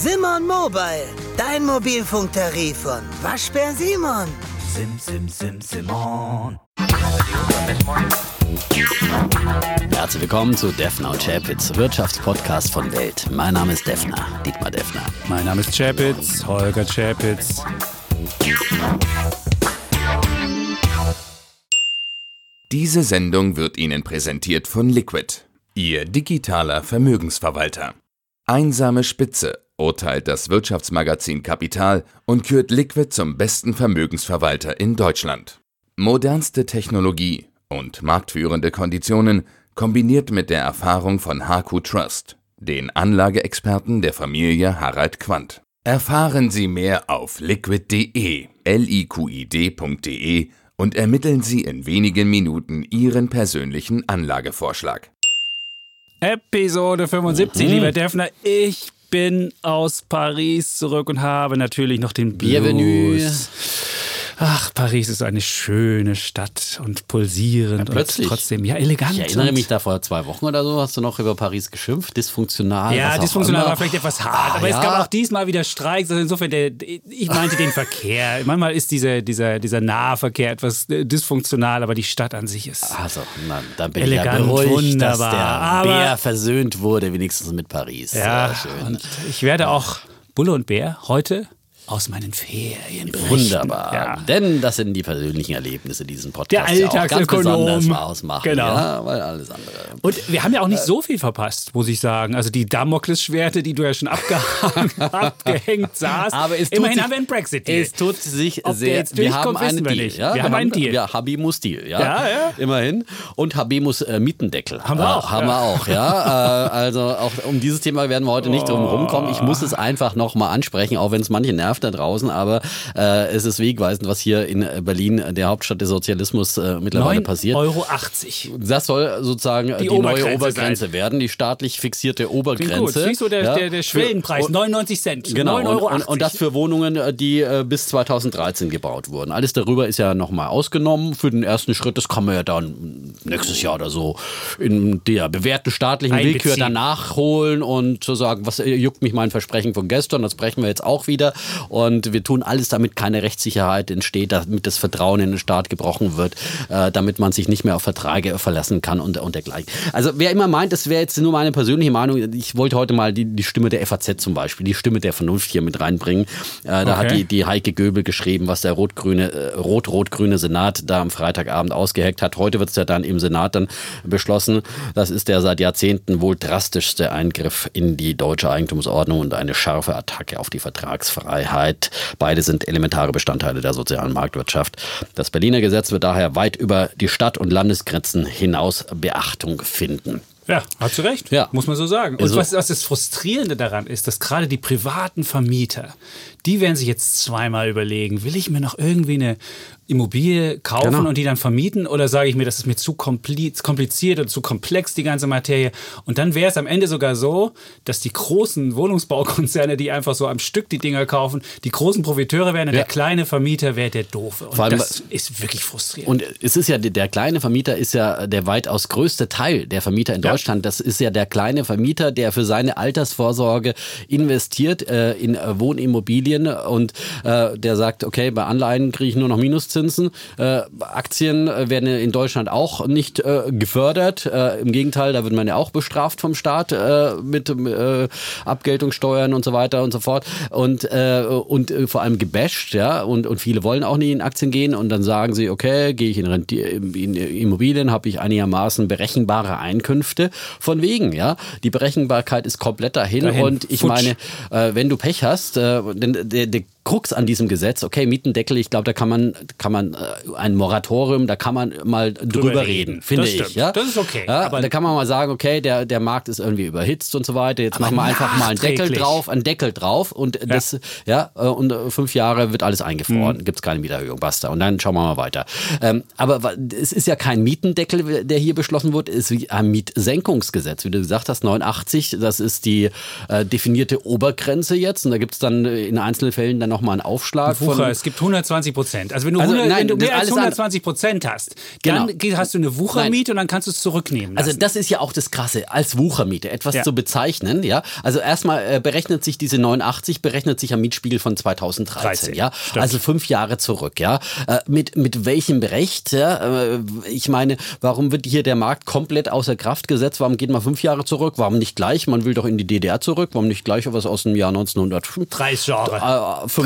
Simon Mobile, dein Mobilfunktarif von Waschbär Simon. Sim, sim, sim, Simon. Herzlich willkommen zu Defner und Chapitz, Wirtschaftspodcast von Welt. Mein Name ist Defner, Dietmar Defner. Mein Name ist Chapitz, Holger Chapitz. Diese Sendung wird Ihnen präsentiert von Liquid, Ihr digitaler Vermögensverwalter. Einsame Spitze urteilt das Wirtschaftsmagazin Kapital und kürt Liquid zum besten Vermögensverwalter in Deutschland. Modernste Technologie und marktführende Konditionen kombiniert mit der Erfahrung von HQ Trust, den Anlageexperten der Familie Harald Quandt. Erfahren Sie mehr auf liquid.de, liquid.de und ermitteln Sie in wenigen Minuten Ihren persönlichen Anlagevorschlag. Episode 75, lieber Defner. Ich bin aus Paris zurück und habe natürlich noch den Blues. Bienvenue. Ach, Paris ist eine schöne Stadt und pulsierend Ja, plötzlich. und trotzdem ja elegant. Ich erinnere mich da vor zwei Wochen oder so, hast du noch über Paris geschimpft, dysfunktional. Ja, dysfunktional war vielleicht etwas hart, aber es ja. gab auch diesmal wieder Streiks. Also insofern, der, ich meinte den Verkehr. Manchmal ist dieser, dieser, dieser Nahverkehr etwas äh, dysfunktional, aber die Stadt an sich ist. Also, na, dann bin ich Elegant, ja beruhigt, dass wunderbar. der Aber- Bär versöhnt wurde, wenigstens mit Paris. Ja, Sehr schön. und ich werde auch Bulle und Bär heute aus meinen Ferien berichten. Wunderbar. Ja. Denn das sind die persönlichen Erlebnisse, die diesen Podcast Der ja auch ganz besonders ausmachen. Genau. Ja, weil alles andere. Und wir haben ja auch nicht so viel verpasst, muss ich sagen. Also die Damoklesschwerte, die du ja schon abgehängt saßt. Aber es tut Immerhin sich- haben wir einen Brexit-Deal. Es tut sich Ob sehr. jetzt wir haben einen wir Deal. nicht. Ja? Wir haben einen Deal. Ja, Habimus Deal. Ja? Ja, ja. Immerhin. Und Habimus äh, Mietendeckel. Haben wir Äh, auch, Haben ja. wir auch, ja. äh, also auch um dieses Thema werden wir heute nicht drum rumkommen. Ich muss es einfach nochmal ansprechen, auch wenn es manche nervt da draußen. Aber äh, es ist wegweisend, was hier in äh, Berlin, der Hauptstadt des Sozialismus, äh, mittlerweile 9,80 passiert. Euro. Das soll sozusagen die, neue Obergrenze Obergrenze sein. werden, die staatlich fixierte Klingt gut. Obergrenze. Siehst du, der, Ja. der, der Schwellenpreis, Für- 99 Cent. Genau, 9,80 und, Euro. und, und das für Wohnungen, äh, die äh, bis 2013 gebaut wurden. Alles darüber ist ja nochmal ausgenommen. Für den ersten Schritt, das kann man ja dann nächstes Jahr oder so in der bewährten staatlichen Einbeziehen. Willkür dann nachholen und zu sagen, was äh, juckt mich mein Versprechen von gestern, das brechen wir jetzt auch wieder. Und wir tun alles, damit keine Rechtssicherheit entsteht, damit das Vertrauen in den Staat gebrochen wird, äh, damit man sich nicht mehr auf Verträge verlassen kann und, und dergleichen. Also wer immer meint, das wäre jetzt nur meine persönliche Meinung, ich wollte heute mal die, die Stimme der FAZ zum Beispiel, die Stimme der Vernunft hier mit reinbringen. Äh, da hat Okay. die, die Heike Göbel geschrieben, was der rot-grüne, äh, rot-rot-grüne Senat da am Freitagabend ausgeheckt hat. Heute wird es ja dann im Senat dann beschlossen. Das ist der seit Jahrzehnten wohl drastischste Eingriff in die deutsche Eigentumsordnung und eine scharfe Attacke auf die Vertragsfreiheit. Beide sind elementare Bestandteile der sozialen Marktwirtschaft. Das Berliner Gesetz wird daher weit über die Stadt- und Landesgrenzen hinaus Beachtung finden. Ja, hast du recht. Ja. Muss man so sagen. Und Also- was, was das Frustrierende daran ist, dass gerade die privaten Vermieter, die werden sich jetzt zweimal überlegen, will ich mir noch irgendwie eine Immobilie kaufen Genau. und die dann vermieten oder sage ich mir, das ist mir zu kompli- kompliziert und zu komplex, die ganze Materie. Und dann wäre es am Ende sogar so, dass die großen Wohnungsbaukonzerne, die einfach so am Stück die Dinger kaufen, die großen Profiteure wären und Ja. der kleine Vermieter wäre der Doofe. Und allem- das ist wirklich frustrierend. Und es ist ja, der kleine Vermieter ist ja der weitaus größte Teil der Vermieter in Ja. Deutschland. Das ist ja der kleine Vermieter, der für seine Altersvorsorge investiert äh, in äh, Wohnimmobilien und äh, der sagt, okay, bei Anleihen kriege ich nur noch Minuszinsen. Äh, Aktien äh, werden in Deutschland auch nicht äh, gefördert. Äh, Im Gegenteil, da wird man ja auch bestraft vom Staat äh, mit äh, Abgeltungssteuern und so weiter und so fort. Und, äh, und äh, vor allem gebasht, ja. Und, und viele wollen auch nicht in Aktien gehen und dann sagen sie, okay, gehe ich in, Renti in Immobilien, habe ich einigermaßen berechenbare Einkünfte. Von wegen, ja. Die Berechenbarkeit ist komplett dahin, Dahin. und ich Futsch. meine, äh, wenn du Pech hast, äh, denn der, der Krux an diesem Gesetz, okay, Mietendeckel, ich glaube, da kann man, kann man äh, ein Moratorium, da kann man mal drüber, reden. reden, finde Das ich. stimmt. Ja? Das ist okay. Ja, Aber- da kann man mal sagen, okay, der, der Markt ist irgendwie überhitzt und so weiter. Jetzt machen wir einfach mal einen Deckel drauf, einen Deckel drauf und das, ja, äh, und äh, fünf Jahre wird alles eingefroren, gibt's keine Mieterhöhung, basta. Und dann schauen wir mal weiter. Ähm, aber es ist ja kein Mietendeckel, der hier beschlossen wurde, es ist ein Mietsenkungsgesetz, wie du gesagt hast, 89, das ist die äh, definierte Obergrenze jetzt und da gibt's dann äh, in einzelnen Fällen dann nochmal einen Aufschlag. Wucher, von, es gibt 120 Prozent. Also wenn du, Also 100, nein, wenn du mehr als alles an- 120 Prozent hast, dann Genau. hast du eine Wuchermiete und dann kannst du es zurücknehmen lassen. Also das ist ja auch das Krasse, als Wuchermiete etwas Ja. zu bezeichnen, ja. Also erstmal äh, berechnet sich diese 89, berechnet sich am Mietspiegel von 2013, 13, ja. stimmt. Also fünf Jahre zurück, ja. Äh, mit, mit welchem Recht, ja? Äh, ich meine, warum wird hier der Markt komplett außer Kraft gesetzt? Warum geht man fünf Jahre zurück? Warum nicht gleich? Man will doch in die DDR zurück. Warum nicht gleich was aus dem Jahr 1985? 30 Jahre.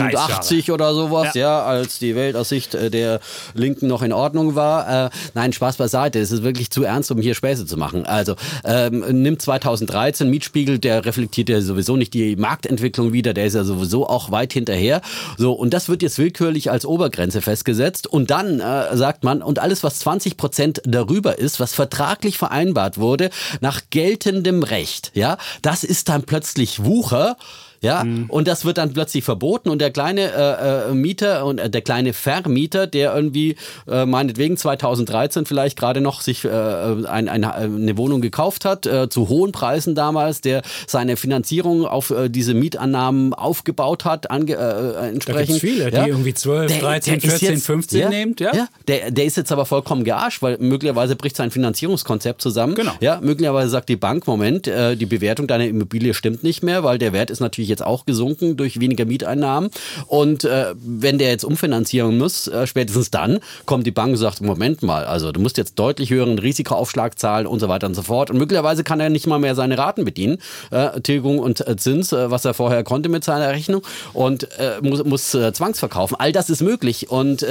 Äh, 85 oder sowas, ja. als die Welt aus Sicht äh, der Linken noch in Ordnung war. Äh, nein, Spaß beiseite. Es ist wirklich zu ernst, um hier Späße zu machen. Also ähm, nimmt 2013 Mietspiegel, der reflektiert ja sowieso nicht die Marktentwicklung wieder, der ist ja sowieso auch weit hinterher. So, und das wird jetzt willkürlich als Obergrenze festgesetzt. Und dann äh, sagt man, und alles, was 20 Prozent darüber ist, was vertraglich vereinbart wurde, nach geltendem Recht, ja, das ist dann plötzlich Wucher. Ja, und das wird dann plötzlich verboten und der kleine äh, äh, Mieter und äh, der kleine Vermieter, der irgendwie äh, meinetwegen 2013 vielleicht gerade noch sich äh, ein, ein, eine Wohnung gekauft hat, äh, zu hohen Preisen damals, der seine Finanzierung auf äh, diese Mietannahmen aufgebaut hat, ange, äh, entsprechend. gibt's viele, die irgendwie 12, 13, ist 14, 15 ja, nehmt, ja? ja der, der ist jetzt aber vollkommen gearscht, weil möglicherweise bricht sein Finanzierungskonzept zusammen. Genau. Ja, möglicherweise sagt die Bank, Moment, äh, die Bewertung deiner Immobilie stimmt nicht mehr, weil der Wert ist natürlich jetzt auch gesunken durch weniger Mieteinnahmen. Und äh, wenn der jetzt umfinanzieren muss, äh, spätestens dann kommt die Bank und sagt, Moment mal, also du musst jetzt deutlich höheren Risikoaufschlag zahlen und so weiter und so fort. Und möglicherweise kann er nicht mal mehr seine Raten bedienen, äh, Tilgung und äh, Zins, äh, was er vorher konnte mit seiner Rechnung und äh, muss, muss zwangsverkaufen. All das ist möglich und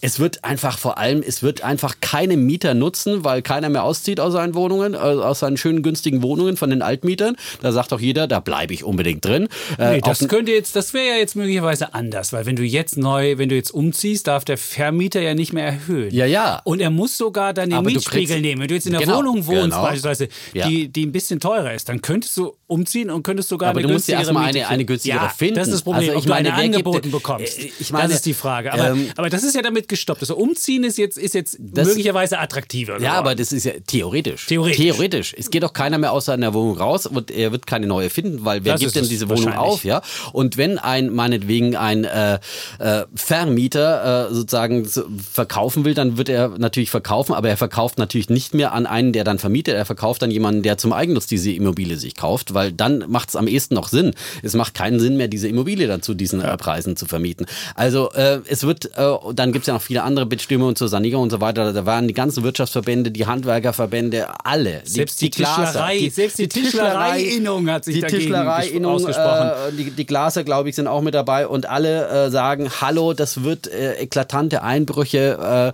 es wird einfach vor allem, es wird einfach keine Mieter nutzen, weil keiner mehr auszieht aus seinen Wohnungen, aus seinen schönen günstigen Wohnungen von den Altmietern. Da sagt doch jeder, da bleibe ich unbedingt drin. Äh, Nee, das könnte jetzt, das wäre ja jetzt möglicherweise anders, weil wenn du jetzt neu, wenn du jetzt umziehst, darf der Vermieter ja nicht mehr erhöhen. Ja, ja. Und er muss sogar dann den Aber du Mietspiegel nehmen. Wenn du jetzt in der Genau, Wohnung wohnst, genau. beispielsweise, Ja. die, die ein bisschen teurer ist, dann könntest du umziehen und könntest sogar Aber eine du musst ja erstmal eine, eine finden. günstigere ja, finden. Das ist das Problem, Also ob du eine gibt angeboten denn- bekommst. Äh, Ich meine, das ist die Frage. Aber, ähm, aber das ist ja damit gestoppt. Also umziehen ist jetzt, ist jetzt Das- möglicherweise attraktiver. Ja, aber das ist ja theoretisch. Theoretisch. Theoretisch. Es geht doch keiner mehr aus seiner Wohnung raus und er wird keine neue finden, weil wer Das gibt denn es diese Wohnung auf, ja? Und wenn ein, meinetwegen ein äh, äh, Vermieter äh, sozusagen so verkaufen will, dann wird er natürlich verkaufen, aber er verkauft natürlich nicht mehr an einen, der dann vermietet, er verkauft an jemanden, der zum Eigennutz diese Immobilie sich kauft, weil dann macht es am ehesten noch Sinn. Es macht keinen Sinn mehr, diese Immobilie dann zu diesen äh, Preisen zu vermieten. Also äh, es wird, äh, dann gibt es ja noch viele andere Bestimmungen zur Sanierung und so weiter. Da waren die ganzen Wirtschaftsverbände, die Handwerkerverbände, alle. Selbst die Glaser, Tischlerei- selbst die Tischlerei-Innung hat sich die dagegen Tischlerei-Innung, ausgesprochen. Äh, die, die Glaser, glaube ich, sind auch mit dabei und alle äh, sagen, hallo, das wird äh, eklatante Einbrüche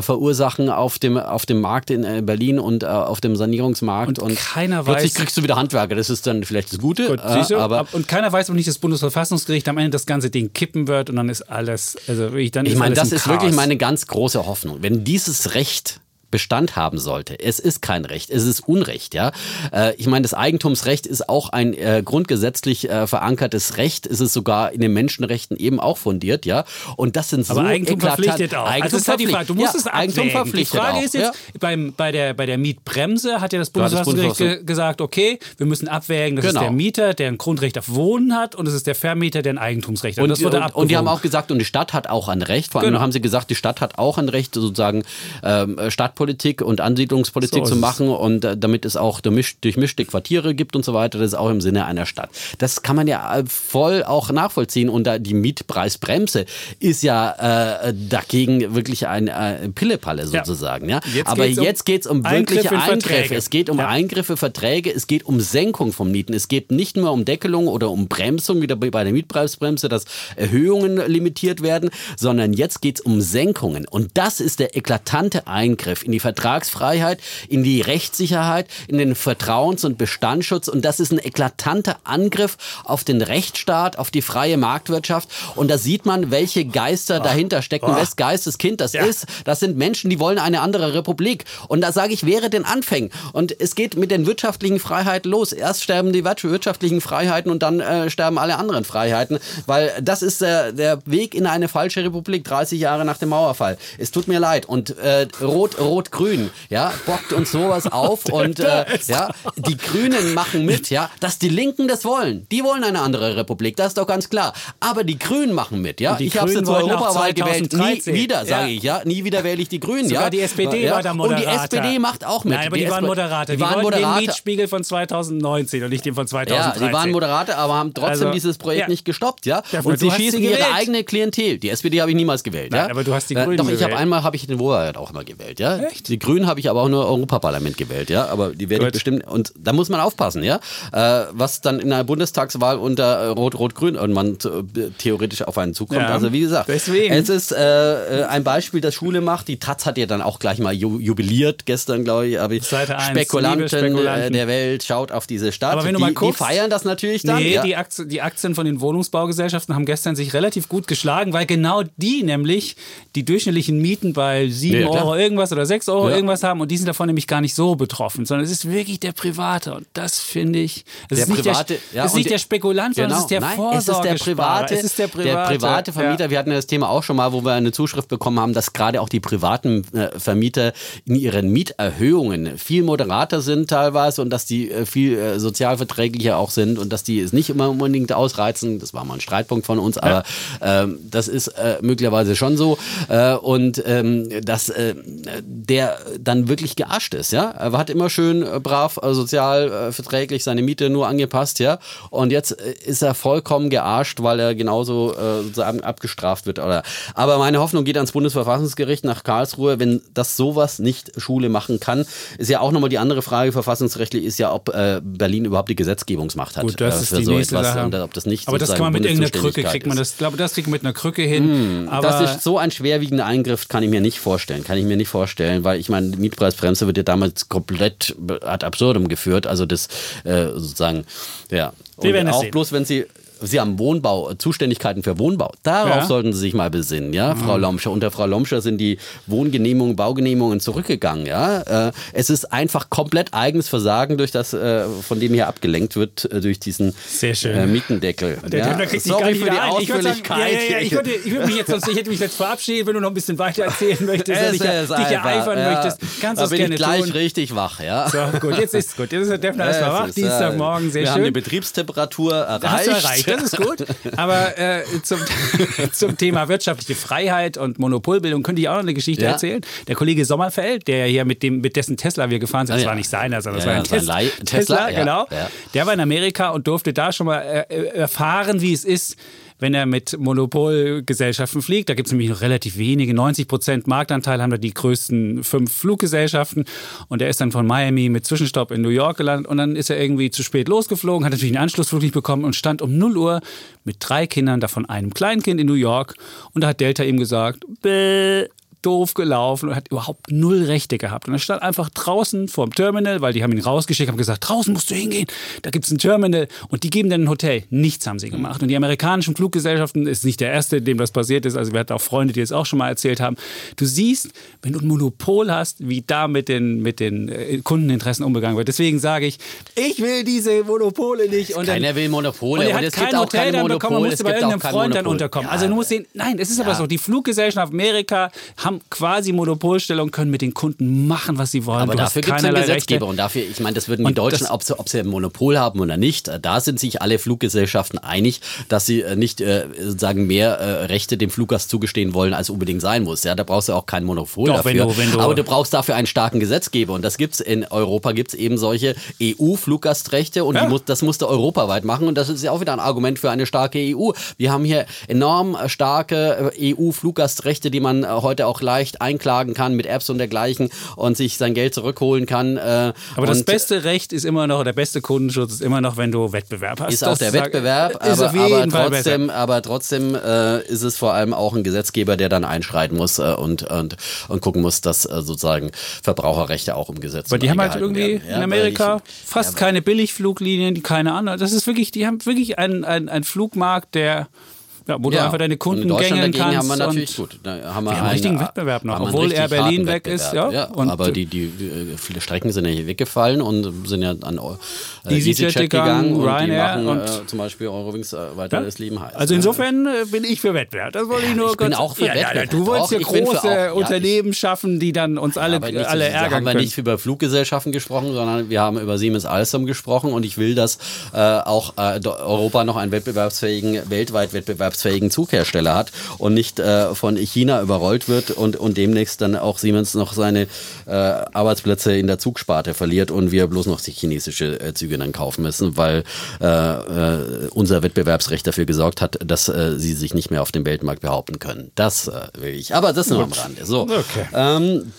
verursachen auf dem, auf dem Markt in Berlin und auf dem Sanierungsmarkt. Und keiner plötzlich weiß- kriegst du wieder Handwerker, das ist dann vielleicht das Gute, Gut, äh, aber... und keiner weiß, ob nicht das Bundesverfassungsgericht am Ende das ganze Ding kippen wird und dann ist alles, also wirklich, dann Ich ist meine, das ist wirklich Chaos. meine ganz große Hoffnung. Wenn dieses Recht Bestand haben sollte. Es ist kein Recht, es ist Unrecht, ja. Äh, ich meine, das Eigentumsrecht ist auch ein äh, grundgesetzlich äh, verankertes Recht. Es ist sogar in den Menschenrechten eben auch fundiert, ja. Und das sind so aber Eigentum eklatant- verpflichtet auch. Eigentum also das ist halt die Frage. Du musst verpflichtet. es ja, Eigentum abwägen. Die verpflichtet Frage auch, ist jetzt, ja. beim, bei, der, bei der Mietbremse hat ja das Ja, Bundesverfassungsgericht ge gesagt, okay, wir müssen abwägen, das Genau. ist der Mieter, der ein Grundrecht auf Wohnen hat und es ist der Vermieter, der ein Eigentumsrecht hat. Und, das wurde und, und die haben auch gesagt, und die Stadt hat auch ein Recht. Vor allem Genau. haben sie gesagt, die Stadt hat auch ein Recht, sozusagen ähm, Stadtpolitik und Ansiedlungspolitik So zu machen und äh, damit es auch durchmisch- durchmischte Quartiere gibt und so weiter. Das ist auch im Sinne einer Stadt. Das kann man ja äh, voll auch nachvollziehen. Und da die Mietpreisbremse ist ja äh, dagegen wirklich ein äh, Pillepalle Ja. sozusagen. Ja. Jetzt Aber geht's um jetzt geht es um wirkliche in Eingriffe. Es geht um Ja. Eingriffe, Verträge, es geht um Senkung von Mieten. Es geht nicht nur um Deckelung oder um Bremsung, wieder bei bei der Mietpreisbremse, dass Erhöhungen limitiert werden, sondern jetzt geht es um Senkungen. Und das ist der eklatante Eingriff in die Vertragsfreiheit, in die Rechtssicherheit, in den Vertrauens- und Bestandsschutz. Und das ist ein eklatanter Angriff auf den Rechtsstaat, auf die freie Marktwirtschaft. Und da sieht man, welche Geister dahinter stecken, wes Geisteskind das Ja. ist. Das sind Menschen, die wollen eine andere Republik. Und da sage ich, wäre den Anfängen. Und es geht mit den wirtschaftlichen Freiheiten los. Erst sterben die wir- wirtschaftlichen Freiheiten und dann äh, sterben alle anderen Freiheiten. Weil das ist äh, der Weg in eine falsche Republik, 30 Jahre nach dem Mauerfall. Es tut mir leid. Und äh, Rot, Rot-Grün, ja, bockt uns sowas auf und äh, ja, die Grünen machen mit, ja, dass die Linken das wollen. Die wollen eine andere Republik, das ist doch ganz klar. Aber die Grünen machen mit, ja. die Ich habe zur wollten auch Europawahl gewählt. Nie 2013. wieder, sage Ja. ich, ja. Nie wieder wähle ich die Grünen, Sogar ja. die SPD ja. war da Moderator. Und die SPD macht auch mit. Nein, aber die, waren SP Moderator. Die, Die, waren wollten den. Mietspiegel von 2019 und nicht den von Ja, 2013. die waren Moderator, aber haben trotzdem Also, dieses Projekt ja. nicht gestoppt, ja. Ja, Und sie schießen ihre eigene Klientel. Die SPD habe ich niemals gewählt, Nein, ja. aber du hast die Äh, Grünen Doch, ich habe einmal habe ich den Wohlfahrt auch immer gewählt, ja. Echt? Die Grünen habe ich aber auch nur Europaparlament gewählt, ja. Aber die werde ich bestimmt. Und da muss man aufpassen, ja. Äh, was dann in einer Bundestagswahl unter äh, Rot-Rot-Grün irgendwann äh, theoretisch auf einen zukommt. Ja, also wie gesagt, deswegen. es ist äh, äh, ein Beispiel, das Schule macht. Die Taz hat ja dann auch gleich mal ju jubiliert gestern, glaube ich. Aber Seite Spekulanten, Spekulanten. Äh, der Welt schaut auf diese Stadt. Aber wenn du die, mal guckst- die feiern das natürlich dann. Nee, ja. die, Aktien, die Aktien von den Wohnungsbaugesellschaften haben gestern sich relativ gut geschlagen, weil genau die nämlich die durchschnittlichen Mieten bei 7 Ja, klar. Euro irgendwas oder 6 Euro Ja. irgendwas haben und die sind davon nämlich gar nicht so betroffen, sondern es ist wirklich der Private und das finde ich, es Der ist nicht, private- der, ja, es ist nicht der der- Spekulant, sondern es ist der Nein, es ist der private, Es ist der private, private Vermieter. Ja. Wir hatten ja das Thema auch schon mal, wo wir eine Zuschrift bekommen haben, dass gerade auch die privaten äh, Vermieter in ihren Mieterhöhungen viel moderater sind teilweise und dass die äh, viel äh, sozialverträglicher auch sind und dass die es nicht immer unbedingt ausreizen. Das war mal ein Streitpunkt von uns, aber ähm, das ist äh, möglicherweise schon so. Äh, und ähm, dass äh, der dann wirklich gearscht ist, ja. Er hat immer schön äh, brav äh, sozial äh, verträglich seine Miete nur angepasst, ja. Und jetzt äh, ist er vollkommen gearscht, weil er genauso äh, sozusagen abgestraft wird. Oder. Aber meine Hoffnung geht ans Bundesverfassungsgericht nach Karlsruhe, wenn das sowas nicht Schule machen kann. Ist ja auch nochmal die andere Frage verfassungsrechtlich, ist ja, ob äh, Berlin überhaupt die Gesetzgebungsmacht hat Gut, das ist die so nächste etwas. Sache. Und ob das nicht Aber das kann man mit irgendeiner Krücke kriegt man ist. das, glaube das kriegt man mit einer Krücke hin. aber Das ist so ein schwerwiegender Eingriff, kann ich mir nicht vorstellen. Kann ich mir nicht vorstellen, weil ich meine, die Mietpreisbremse wird ja damals komplett ad absurdum geführt. Also das äh, sozusagen, ja. Und auch sehen. bloß, wenn sie. Sie haben Wohnbau, äh, Zuständigkeiten für Wohnbau. Darauf Ja. Mhm. sollten Sie sich mal besinnen, ja, Frau Lomscher. Unter Frau Lomscher sind die Wohngenehmigungen, Baugenehmigungen zurückgegangen, ja. Äh, es ist einfach komplett eigenes Versagen durch das, äh, von dem hier abgelenkt wird, äh, durch diesen. Äh, Mietendeckel. Der ja. Döpfner kriegt Sorry für die ein. Ausführlichkeit. ja, ich, würde, ich, würde mich jetzt, sonst, ich hätte mich jetzt verabschiedet, wenn du noch ein bisschen weiter erzählen möchtest Es dich, ist dich einfach, ereifern ja. möchtest. Kannst du es bin gerne ich gleich tun. richtig wach, ja. So, gut, jetzt ist es gut. Jetzt ist der Defner erstmal wach. Dienstagmorgen, sehr wir schön. haben die Betriebstemperatur erreicht. Das ist gut. Aber äh, zum, zum Thema wirtschaftliche Freiheit und Monopolbildung könnte ich auch noch eine Geschichte Ja. erzählen. Der Kollege Sommerfeld, der ja hier mit, dem, mit dessen Tesla wir gefahren sind, das Ah, ja. war nicht seiner, sondern das war ein Tes Leih- Tesla, Tesla, genau. Der war in Amerika und durfte da schon mal äh, äh, erfahren, wie es ist, wenn er mit Monopolgesellschaften fliegt. Da gibt es nämlich noch relativ wenige. 90 Prozent Marktanteil haben da die größten fünf Fluggesellschaften. Und er ist dann von Miami mit Zwischenstopp in New York gelandet. Und dann ist er irgendwie zu spät losgeflogen, hat natürlich einen Anschlussflug nicht bekommen und stand um 0 Uhr mit drei Kindern, davon einem Kleinkind in New York. Und da hat Delta ihm gesagt, Bäh, doof gelaufen und hat überhaupt null Rechte gehabt. Und er stand einfach draußen vorm Terminal, weil die haben ihn rausgeschickt, haben gesagt, draußen musst du hingehen, da gibt es ein Terminal und die geben dann ein Hotel. Nichts haben sie gemacht. Und die amerikanischen Fluggesellschaften ist nicht der erste, dem das passiert ist. Also wir hatten auch Freunde, die es auch schon mal erzählt haben. Du siehst, wenn du ein Monopol hast, wie da mit den, mit den äh, Kundeninteressen umgegangen wird. Deswegen sage ich, ich will diese Monopole nicht. Und dann- Keiner will Monopole und er und hat es gibt kein auch Hotel dann bekommen, Monopole. musste Es bei gibt irgendeinem Freund dann Monopol. unterkommen. Ja, also du musst sehen, nein, es ist aber Ja. so, die Fluggesellschaften Amerika haben quasi Monopolstellung, können mit den Kunden machen, was sie wollen. Aber Du dafür gibt es einen Gesetzgeber Rechte. und dafür, ich meine, das würden die Und Deutschen, ob sie, ob sie ein Monopol haben oder nicht, äh, da sind sich alle Fluggesellschaften einig, dass sie äh, nicht äh, sozusagen mehr äh, Rechte dem Fluggast zugestehen wollen, als unbedingt sein muss. Ja, da brauchst du auch kein Monopol Doch, wenn dafür. du- wenn du- Aber du brauchst dafür einen starken Gesetzgeber und das gibt's in Europa gibt's eben solche EU-Fluggastrechte und Ja. muss, das musst du europaweit machen und das ist ja auch wieder ein Argument für eine starke EU. Wir haben hier enorm starke äh, EU-Fluggastrechte, die man heute auch leicht einklagen kann mit Apps und dergleichen und sich sein Geld zurückholen kann. äh, Aber das beste Recht ist immer noch, der beste Kundenschutz ist immer noch, wenn du Wettbewerb hast. ist auch der Wettbewerb, ist aber, auf jeden aber trotzdem, aber trotzdem äh, ist es vor allem auch ein Gesetzgeber, der dann einschreiten muss äh, und, und, und gucken muss, dass äh, sozusagen Verbraucherrechte auch umgesetzt Weil die haben halt irgendwie werden. Ja, in Amerika ich- fast ja, keine Billigfluglinien, die keine anderen. Das ist wirklich, die haben wirklich einen, einen, einen Flugmarkt, der Ja, wo du einfach deine Kunden und gängeln kannst haben wir natürlich gut. Da haben wir, wir haben einen, richtigen Wettbewerb noch, haben obwohl Air Berlin weg ist, ja. Und- aber die, die, die viele Strecken sind ja hier weggefallen und sind ja an äh, EasyJet gegangen, und Ryanair die machen und- äh, zum Beispiel Eurowings äh, weiter Ja? das Leben heiß. Also insofern äh, bin ich für Wettbewerb. Das wollte ich nur ich bin kurz- auch für ja, ja, Wettbewerb. Du wolltest bin für große ja, Unternehmen schaffen, die dann uns alle, alle ärgern haben wir können. nicht über Fluggesellschaften gesprochen, sondern wir haben über Siemens Alstom gesprochen und ich will, dass äh, auch äh, Europa noch einen wettbewerbsfähigen, weltweit wettbewerbsfähigen Zughersteller hat und nicht äh, von China überrollt wird und, und demnächst dann auch Siemens noch seine äh, Arbeitsplätze in der Zugsparte verliert und wir bloß noch die chinesische äh, Züge dann kaufen müssen, weil äh, äh, unser Wettbewerbsrecht dafür gesorgt hat, dass äh, sie sich nicht mehr auf dem Weltmarkt behaupten können. Das will ich. Aber das nur am Rande. So. Okay. Ähm,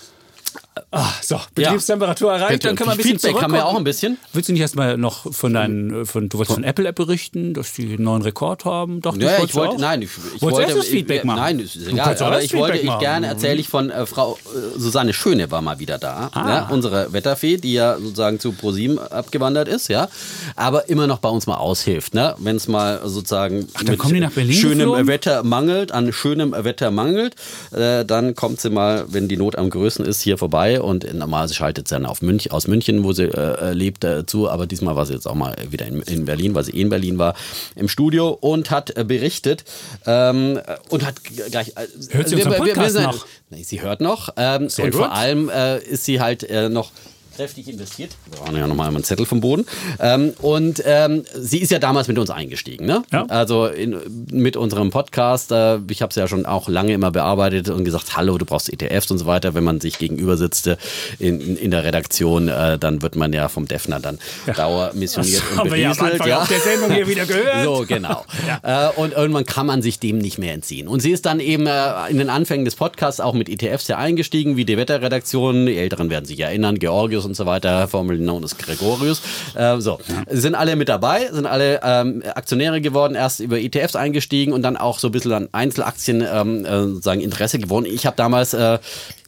Ah, so, Betriebstemperatur erreicht, dann können wir ein bisschen Feedback haben wir auch ein bisschen. Willst du nicht erstmal noch von deinen, von, du wolltest von Apple-App berichten, dass die einen neuen Rekord haben? Doch, Ja, ich wollte, auch? nein, ich, ich wollte erst das Feedback ich, machen? Nein, ist egal. Aber ich wollte, ich gerne erzähle ich von äh, Frau äh, Susanne Schöne war mal wieder da, Ah. ja, unsere Wetterfee, die ja sozusagen zu ProSieben abgewandert ist, ja, aber immer noch bei uns mal aushilft, ne, wenn es mal sozusagen nach Berlin schönem geflogen? Wetter mangelt, an schönem Wetter mangelt, äh, dann kommt sie mal, wenn die Not am größten ist, hier vorbei und normalerweise schaltet sie dann auf Münch, aus München, wo sie äh, lebt, äh, zu, aber diesmal war sie jetzt auch mal wieder in, in Berlin, weil sie eh in Berlin war, im Studio und hat äh, berichtet ähm, und hat gleich... Äh, Hört sie wir- unseren wir- wir sind- noch? Sie hört noch ähm, und gut. vor allem äh, ist sie halt äh, noch kräftig investiert. Wir brauchen ja nochmal einen Zettel vom Boden. Ähm, und ähm, sie ist ja damals mit uns eingestiegen, ne? Ja. Also in, mit unserem Podcast. Äh, ich habe es ja schon auch lange immer bearbeitet und gesagt, hallo, du brauchst ETFs und so weiter. Wenn man sich gegenüber sitzt in, in, in der Redaktion, äh, dann wird man ja vom Defner dann dauermissioniert Das und haben wir ja am. Anfang auf der Sendung hier wieder gehört. So, genau. äh, und irgendwann kann man sich dem nicht mehr entziehen. Und sie ist dann eben äh, in den Anfängen des Podcasts auch mit ETFs ja eingestiegen, wie die Wetterredaktion. Die Älteren werden sich erinnern, Georgius und so weiter, Formel known as Gregorius. Äh, so, sind alle mit dabei, sind alle ähm, Aktionäre geworden, erst über ETFs eingestiegen und dann auch so ein bisschen an Einzelaktien ähm, äh, sagen Interesse gewonnen. Ich habe damals äh,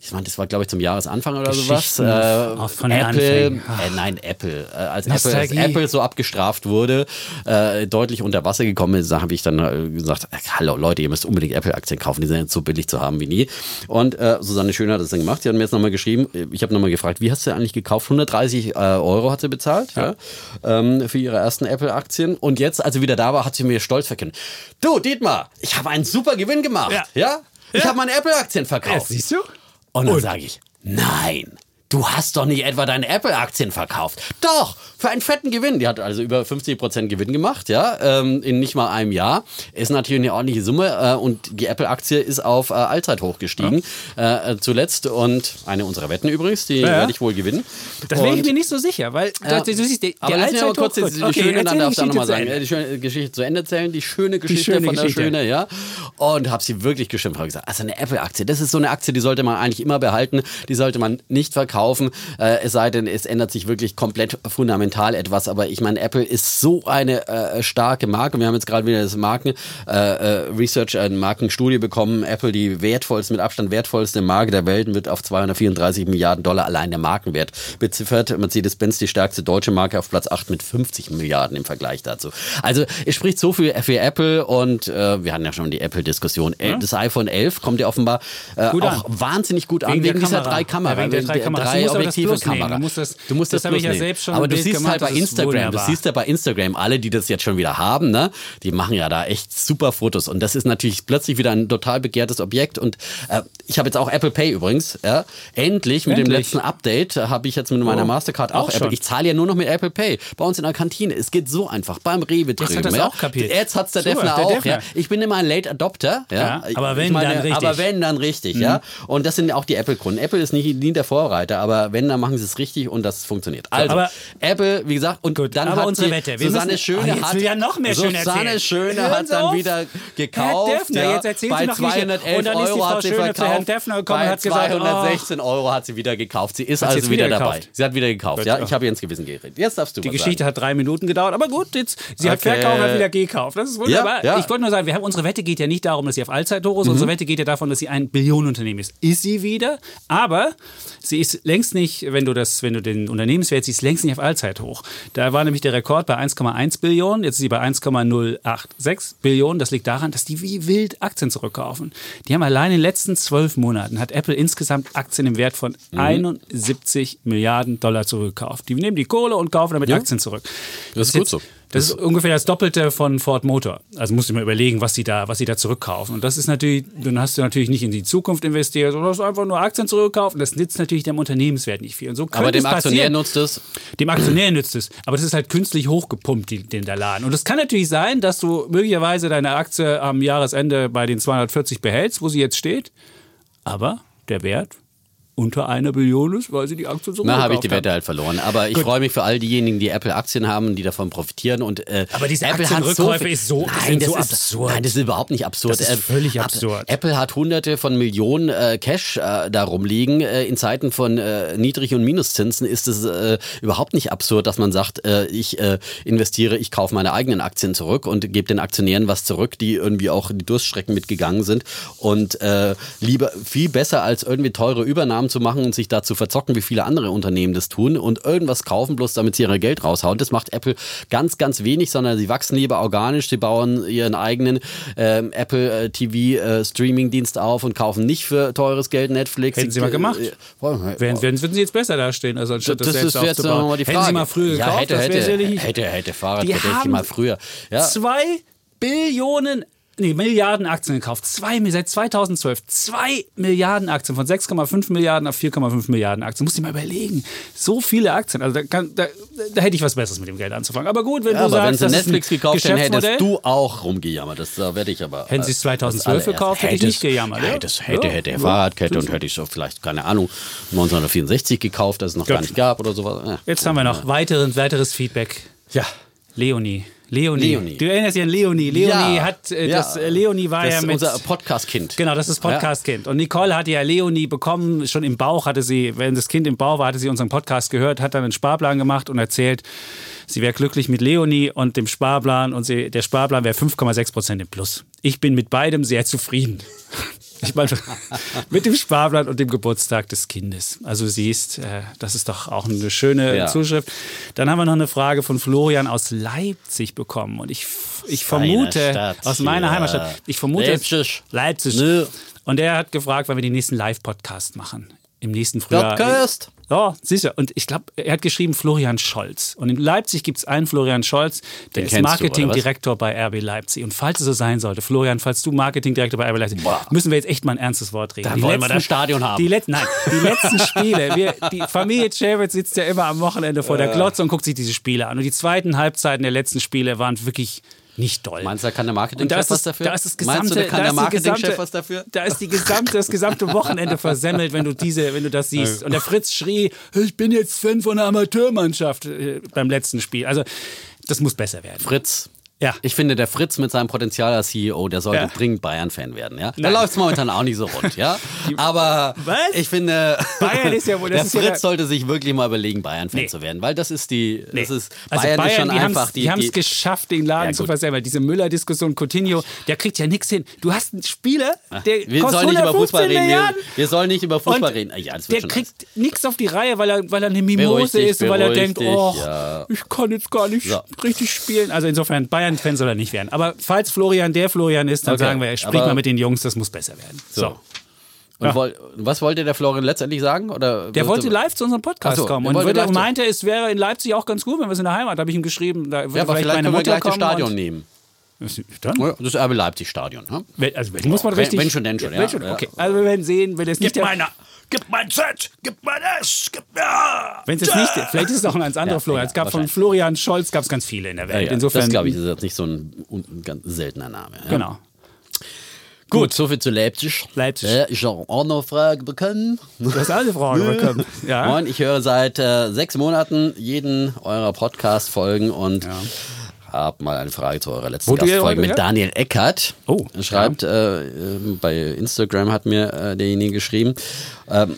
ich meine, das war, glaube ich, zum Jahresanfang oder sowas. Aus- von Apple, äh, nein, Apple. Äh, als Apple, als. Apple so abgestraft wurde, äh, deutlich unter Wasser gekommen ist, da habe ich dann äh, gesagt, äh, hallo Leute, ihr müsst unbedingt Apple-Aktien kaufen, die sind jetzt so billig zu haben wie nie. Und äh, Susanne Schön hat das dann gemacht, sie hat mir jetzt nochmal geschrieben, ich habe nochmal gefragt, wie hast du eigentlich gekauft? 130 äh, Euro hat sie bezahlt ja. ähm, für ihre ersten Apple-Aktien. Und jetzt, als sie wieder da war, hat sie mir stolz verkündet, du Dietmar, ich habe einen super Gewinn gemacht. Ja. Ja? Ich Ja. habe meine Apple-Aktien Ja, verkauft. siehst du? Und dann sage ich, nein, du hast doch nicht etwa deine Apple-Aktien verkauft. Doch, für einen fetten Gewinn. Die hat also über 50% Gewinn gemacht, ja, ähm, in nicht mal einem Jahr. Ist natürlich eine ordentliche Summe äh, und die Apple-Aktie ist auf äh, Allzeithoch gestiegen äh, äh, zuletzt und eine unserer Wetten übrigens, die Ja, ja. werde ich wohl gewinnen. Das bin ich mir nicht so sicher, weil ja. das, du siehst, die, aber der aber Allzeithoch- kurz die, die Okay, schöne, dann darf ich die auch nochmal sagen, äh, die schöne Geschichte zu Ende erzählen, die schöne Geschichte schöne von der Geschichte. Schöne, ja. Und habe sie wirklich geschimpft, habe gesagt, also eine Apple-Aktie, das ist so eine Aktie, die sollte man eigentlich immer behalten, die sollte man nicht verkaufen, äh, es sei denn, es ändert sich wirklich komplett fundamental etwas, aber ich meine, Apple ist so eine äh, starke Marke, wir haben jetzt gerade wieder das Marken äh, äh, Research, ein Markenstudie bekommen, Apple die wertvollste, mit Abstand wertvollste Marke der Welt wird auf 234 Milliarden Dollar allein der Markenwert beziffert, Mercedes-Benz die stärkste deutsche Marke auf Platz 8 mit 50 Milliarden im Vergleich dazu. Also es spricht so viel für Apple und äh, wir hatten ja schon die Apple-Diskussion. Äh, Das iPhone 11 kommt ja offenbar äh, auch an. wahnsinnig gut an Wegen wegen, der dieser Kamera. drei Kameras. Ja, wegen der drei Kameras. Das objektive. Kamera. Du musst das- du musst das das, habe ich ja selbst schon Aber du siehst gemacht, halt bei Instagram, du siehst ja bei Instagram alle, die das jetzt schon wieder haben, ne? Die machen ja da echt super Fotos und das ist natürlich plötzlich wieder ein total begehrtes Objekt und äh, ich habe jetzt auch Apple Pay übrigens, ja? Endlich mit dem letzten Update äh, habe ich jetzt mit meiner Oh, Mastercard auch auch, Apple. schon. Ich zahle ja nur noch mit Apple Pay bei uns in der Kantine. Es geht so einfach beim Rewe Jetzt hat drüben. er's ja? auch kapiert. Jetzt hat's der Super, Defner auch. Defner. Ja? Ich bin immer ein Late Adopter. Ja, aber wenn, dann richtig. Mhm. Aber wenn dann richtig, ja. Und das sind auch die Apple-Kunden. Apple ist nicht, nie der Vorreiter, aber wenn, dann machen sie es richtig und das funktioniert. Also, aber- Apple, wie gesagt, und Gut, dann aber hat unsere Wette. Wir Susanne müssen- Schöne Ah, jetzt hat, ja noch mehr Susanne. Schöne Hören hat dann wieder gekauft. Herr Defner, jetzt erzählen bei Sie noch, wie ich- 211 und dann ist die Euro hat sie Schöne Dan Defner gekommen und hat gesagt, 216 Euro hat sie wieder gekauft. Sie ist Hat also wieder wieder dabei. Sie hat wieder gekauft. Gut, Ja, ich habe ihr ins Gewissen geredet. Jetzt darfst du Die Geschichte sagen. hat drei Minuten gedauert, aber gut, jetzt, sie hat Okay. verkauft, hat wieder gekauft. Das ist wunderbar. Ja, ja. Ich wollte nur sagen, wir haben, unsere Wette geht ja nicht darum, dass sie auf Allzeithoch ist. Mhm. Unsere Wette geht ja davon, dass sie ein Billionenunternehmen ist. Ist sie wieder, aber sie ist längst nicht, wenn du, das, wenn du den Unternehmenswert siehst, längst nicht auf Allzeithoch. Da war nämlich der Rekord bei 1,1 Billionen, jetzt ist sie bei 1,086 Billionen. Das liegt daran, dass die wie wild Aktien zurückkaufen. Die haben allein in den letzten zwölf Monaten, hat Apple insgesamt Aktien im Wert von Mhm. 71 Milliarden Dollar zurückgekauft. Die nehmen die Kohle und kaufen damit Aktien zurück. Das ist gut jetzt- so. Das ist ungefähr das Doppelte von Ford Motor. Also musst du mal überlegen, was sie da, was sie da zurückkaufen. Und das ist natürlich, dann hast du natürlich nicht in die Zukunft investiert, sondern hast einfach nur Aktien zurückgekauft. Und das nützt natürlich dem Unternehmenswert nicht viel. Und so Aber dem Aktionär nutzt es. Dem Aktionär nützt es. Aber das ist halt künstlich hochgepumpt, die, den der Laden. Und es kann natürlich sein, dass du möglicherweise deine Aktie am Jahresende bei den 240 behältst, wo sie jetzt steht. Aber der Wert unter einer Billion ist, weil sie die Aktie so Na, habe ich die. Wette halt verloren. Aber ich freue mich für all diejenigen, die Apple-Aktien haben, die davon profitieren. Und, äh, Aber diese Apple Aktienrückkäufe viel- ist so- nein, das so ist, absurd. Nein, das ist überhaupt nicht absurd. Das ist Äh, völlig Ab- absurd. Apple hat hunderte von Millionen äh, Cash äh, da rumliegen. Äh, in Zeiten von äh, Niedrig- und Minuszinsen ist es äh, überhaupt nicht absurd, dass man sagt, äh, ich investiere, ich kaufe meine eigenen Aktien zurück und gebe den Aktionären was zurück, die irgendwie auch die Durststrecken mitgegangen sind. Und lieber viel besser als irgendwie teure Übernahmen zu machen und sich da zu verzocken, wie viele andere Unternehmen das tun und irgendwas kaufen, bloß damit sie ihre Geld raushauen. Das macht Apple ganz, ganz wenig, sondern sie wachsen lieber organisch, sie bauen ihren eigenen ähm, Apple äh, TV äh, Streaming-Dienst auf und kaufen nicht für teures Geld Netflix. Hätten sie mal gemacht. Äh, äh, Werden, werden, würden sie jetzt besser dastehen, als anstatt das, das selbst ist jetzt nochmal die Frage. Hätten sie mal früher ja, gekauft, hätte, hätte, wäre sicherlich... hätte, hätte Fahrrad Die hätte ich mal früher. Ja. Zwei Billionen, nee, Milliarden Aktien gekauft. Zwei, seit 2012. Zwei Milliarden Aktien. Von 6,5 Milliarden auf 4,5 Milliarden Aktien. Du dir mal überlegen. So viele Aktien. Also da, kann, da, da hätte ich was Besseres mit dem Geld anzufangen. Aber gut, wenn Ja, du aber wenn sagst, sie das Netflix gekauft hätten, hättest du auch rumgejammert. Das äh, werde ich aber. Hätten sie es äh, 2012 das allererste. gekauft, hätte ich Hätte nicht gejammert, ja. Hätte, hätte, hätte Ja. Fahrradkette und hätte ich so vielleicht, keine Ahnung, 1964 gekauft, das es noch Gut. gar nicht gab oder sowas. Ja. Jetzt haben wir noch weiteren, weiteres Feedback. Ja. Leonie. Leonie. Leonie. Du erinnerst dich an Leonie. Leonie Ja. hat, äh, Ja. das, äh, Leonie war Das ja ist mit... unser Podcast-Kind. Genau, das ist Podcast-Kind. Und Nicole hatte ja Leonie bekommen, schon im Bauch hatte sie, wenn das Kind im Bauch war, hatte sie unseren Podcast gehört, hat dann einen Sparplan gemacht und erzählt, sie wäre glücklich mit Leonie und dem Sparplan und sie, der Sparplan wäre 5,6 Prozent im Plus. Ich bin mit beidem sehr zufrieden. Ich meine, mit dem Sparplan und dem Geburtstag des Kindes. Also siehst, äh, das ist doch auch eine schöne Ja. Zuschrift. Dann haben wir noch eine Frage von Florian aus Leipzig bekommen. Und ich, ich vermute, Stadt aus meiner hier. Heimatstadt, ich vermute, Leipzig. Leipzig. Nö. Und er hat gefragt, wann wir den nächsten Live-Podcast machen. Im nächsten Frühjahr. Podcast. Ja, sicher. Und ich glaube, er hat geschrieben Florian Scholz. Und in Leipzig gibt es einen Florian Scholz, der Den ist? Marketingdirektor bei RB Leipzig. Und falls es so sein sollte, Florian, falls du Marketingdirektor bei RB Leipzig, müssen wir jetzt echt mal ein ernstes Wort reden. Dann wollen wir das Stadion haben. Die letzten, nein, die letzten Spiele. Wir, die Familie Chavez sitzt ja immer am Wochenende vor der Glotze und guckt sich diese Spiele an. Und die zweiten Halbzeiten der letzten Spiele waren wirklich nicht doll. Meinst du, da kann der Marketingchef ist, was das, dafür? da ist das Meinst gesamte, du, da kann da der Marketingchef was dafür? Da ist die gesamte, das gesamte Wochenende versemmelt, wenn du diese, wenn du das siehst. Und der Fritz schrie, ich bin jetzt Fan von der Amateurmannschaft äh, beim letzten Spiel. Also das muss besser werden. Fritz. Ja. Ich finde, der Fritz mit seinem Potenzial als CEO, der sollte Ja. dringend Bayern-Fan werden. Ja? Da läuft es momentan auch nicht so rund. Ja? Aber Was? ich finde, Bayern ist ja wohl- der ja Fritz der- sollte sich wirklich mal überlegen, Bayern-Fan Nee. zu werden. Weil das ist die, Nee. das ist, also Bayern, Bayern, ist schon die einfach die. die haben es geschafft, den Laden Ja, zu gut. versemmeln. Diese Müller-Diskussion, Coutinho, der kriegt ja nichts hin. Du hast einen Spieler, der wir kostet sollen nicht über 115 Fußball reden. Wir, wir sollen nicht über Fußball Und reden. Ja, das wird der kriegt nichts auf die Reihe, weil er, weil er eine Beruhig Mimose dich, ist und weil er beruhig denkt, dich, oh, ja. ich kann jetzt gar nicht So. richtig spielen. Also insofern, Bayern-Fan soll er nicht werden. Aber falls Florian der Florian ist, dann Okay, sagen wir, sprich mal mit den Jungs, das muss besser werden. So. Und Ja. woll, was wollte der Florian letztendlich sagen? Oder Der wollte live zu unserem Podcast so, kommen und würde, meinte, es wäre in Leipzig auch ganz gut, wenn wir es in der Heimat, habe ich ihm geschrieben, da würde Ja, aber vielleicht, vielleicht meine können wir gleich das. Stadion nehmen. Dann? Das RB Leipzig-Stadion. Ne? Wenn- Also wenn muss man Wenn- richtig. wenn schon, denn schon, wenn ja. schon. Ja. Okay, also wir werden sehen, wenn es nicht. der- Gib mein Z, gib mein S, gib ja. Wenn es jetzt nicht, vielleicht ist es auch ein ganz anderer Ja, Florian. ja, Es gab von. Florian Scholz gab es ganz viele in der Ja, Welt. ja, Insofern, das glaube ich, ist jetzt nicht so ein, ein ganz seltener Name. Ja. genau. Gut, soviel zu Leipzig. Leipzig. Äh, ich habe auch noch eine Frage bekommen. Du hast alle Fragen bekommen. Ja. Moin, ich höre seit äh, sechs Monaten jeden eurer Podcast-Folgen und habe mal eine Frage zu eurer letzten Wo ja Gastfolge mit Daniel Eckert. Oh, Er schreibt, äh, äh, bei Instagram hat mir äh, derjenige geschrieben. Ähm,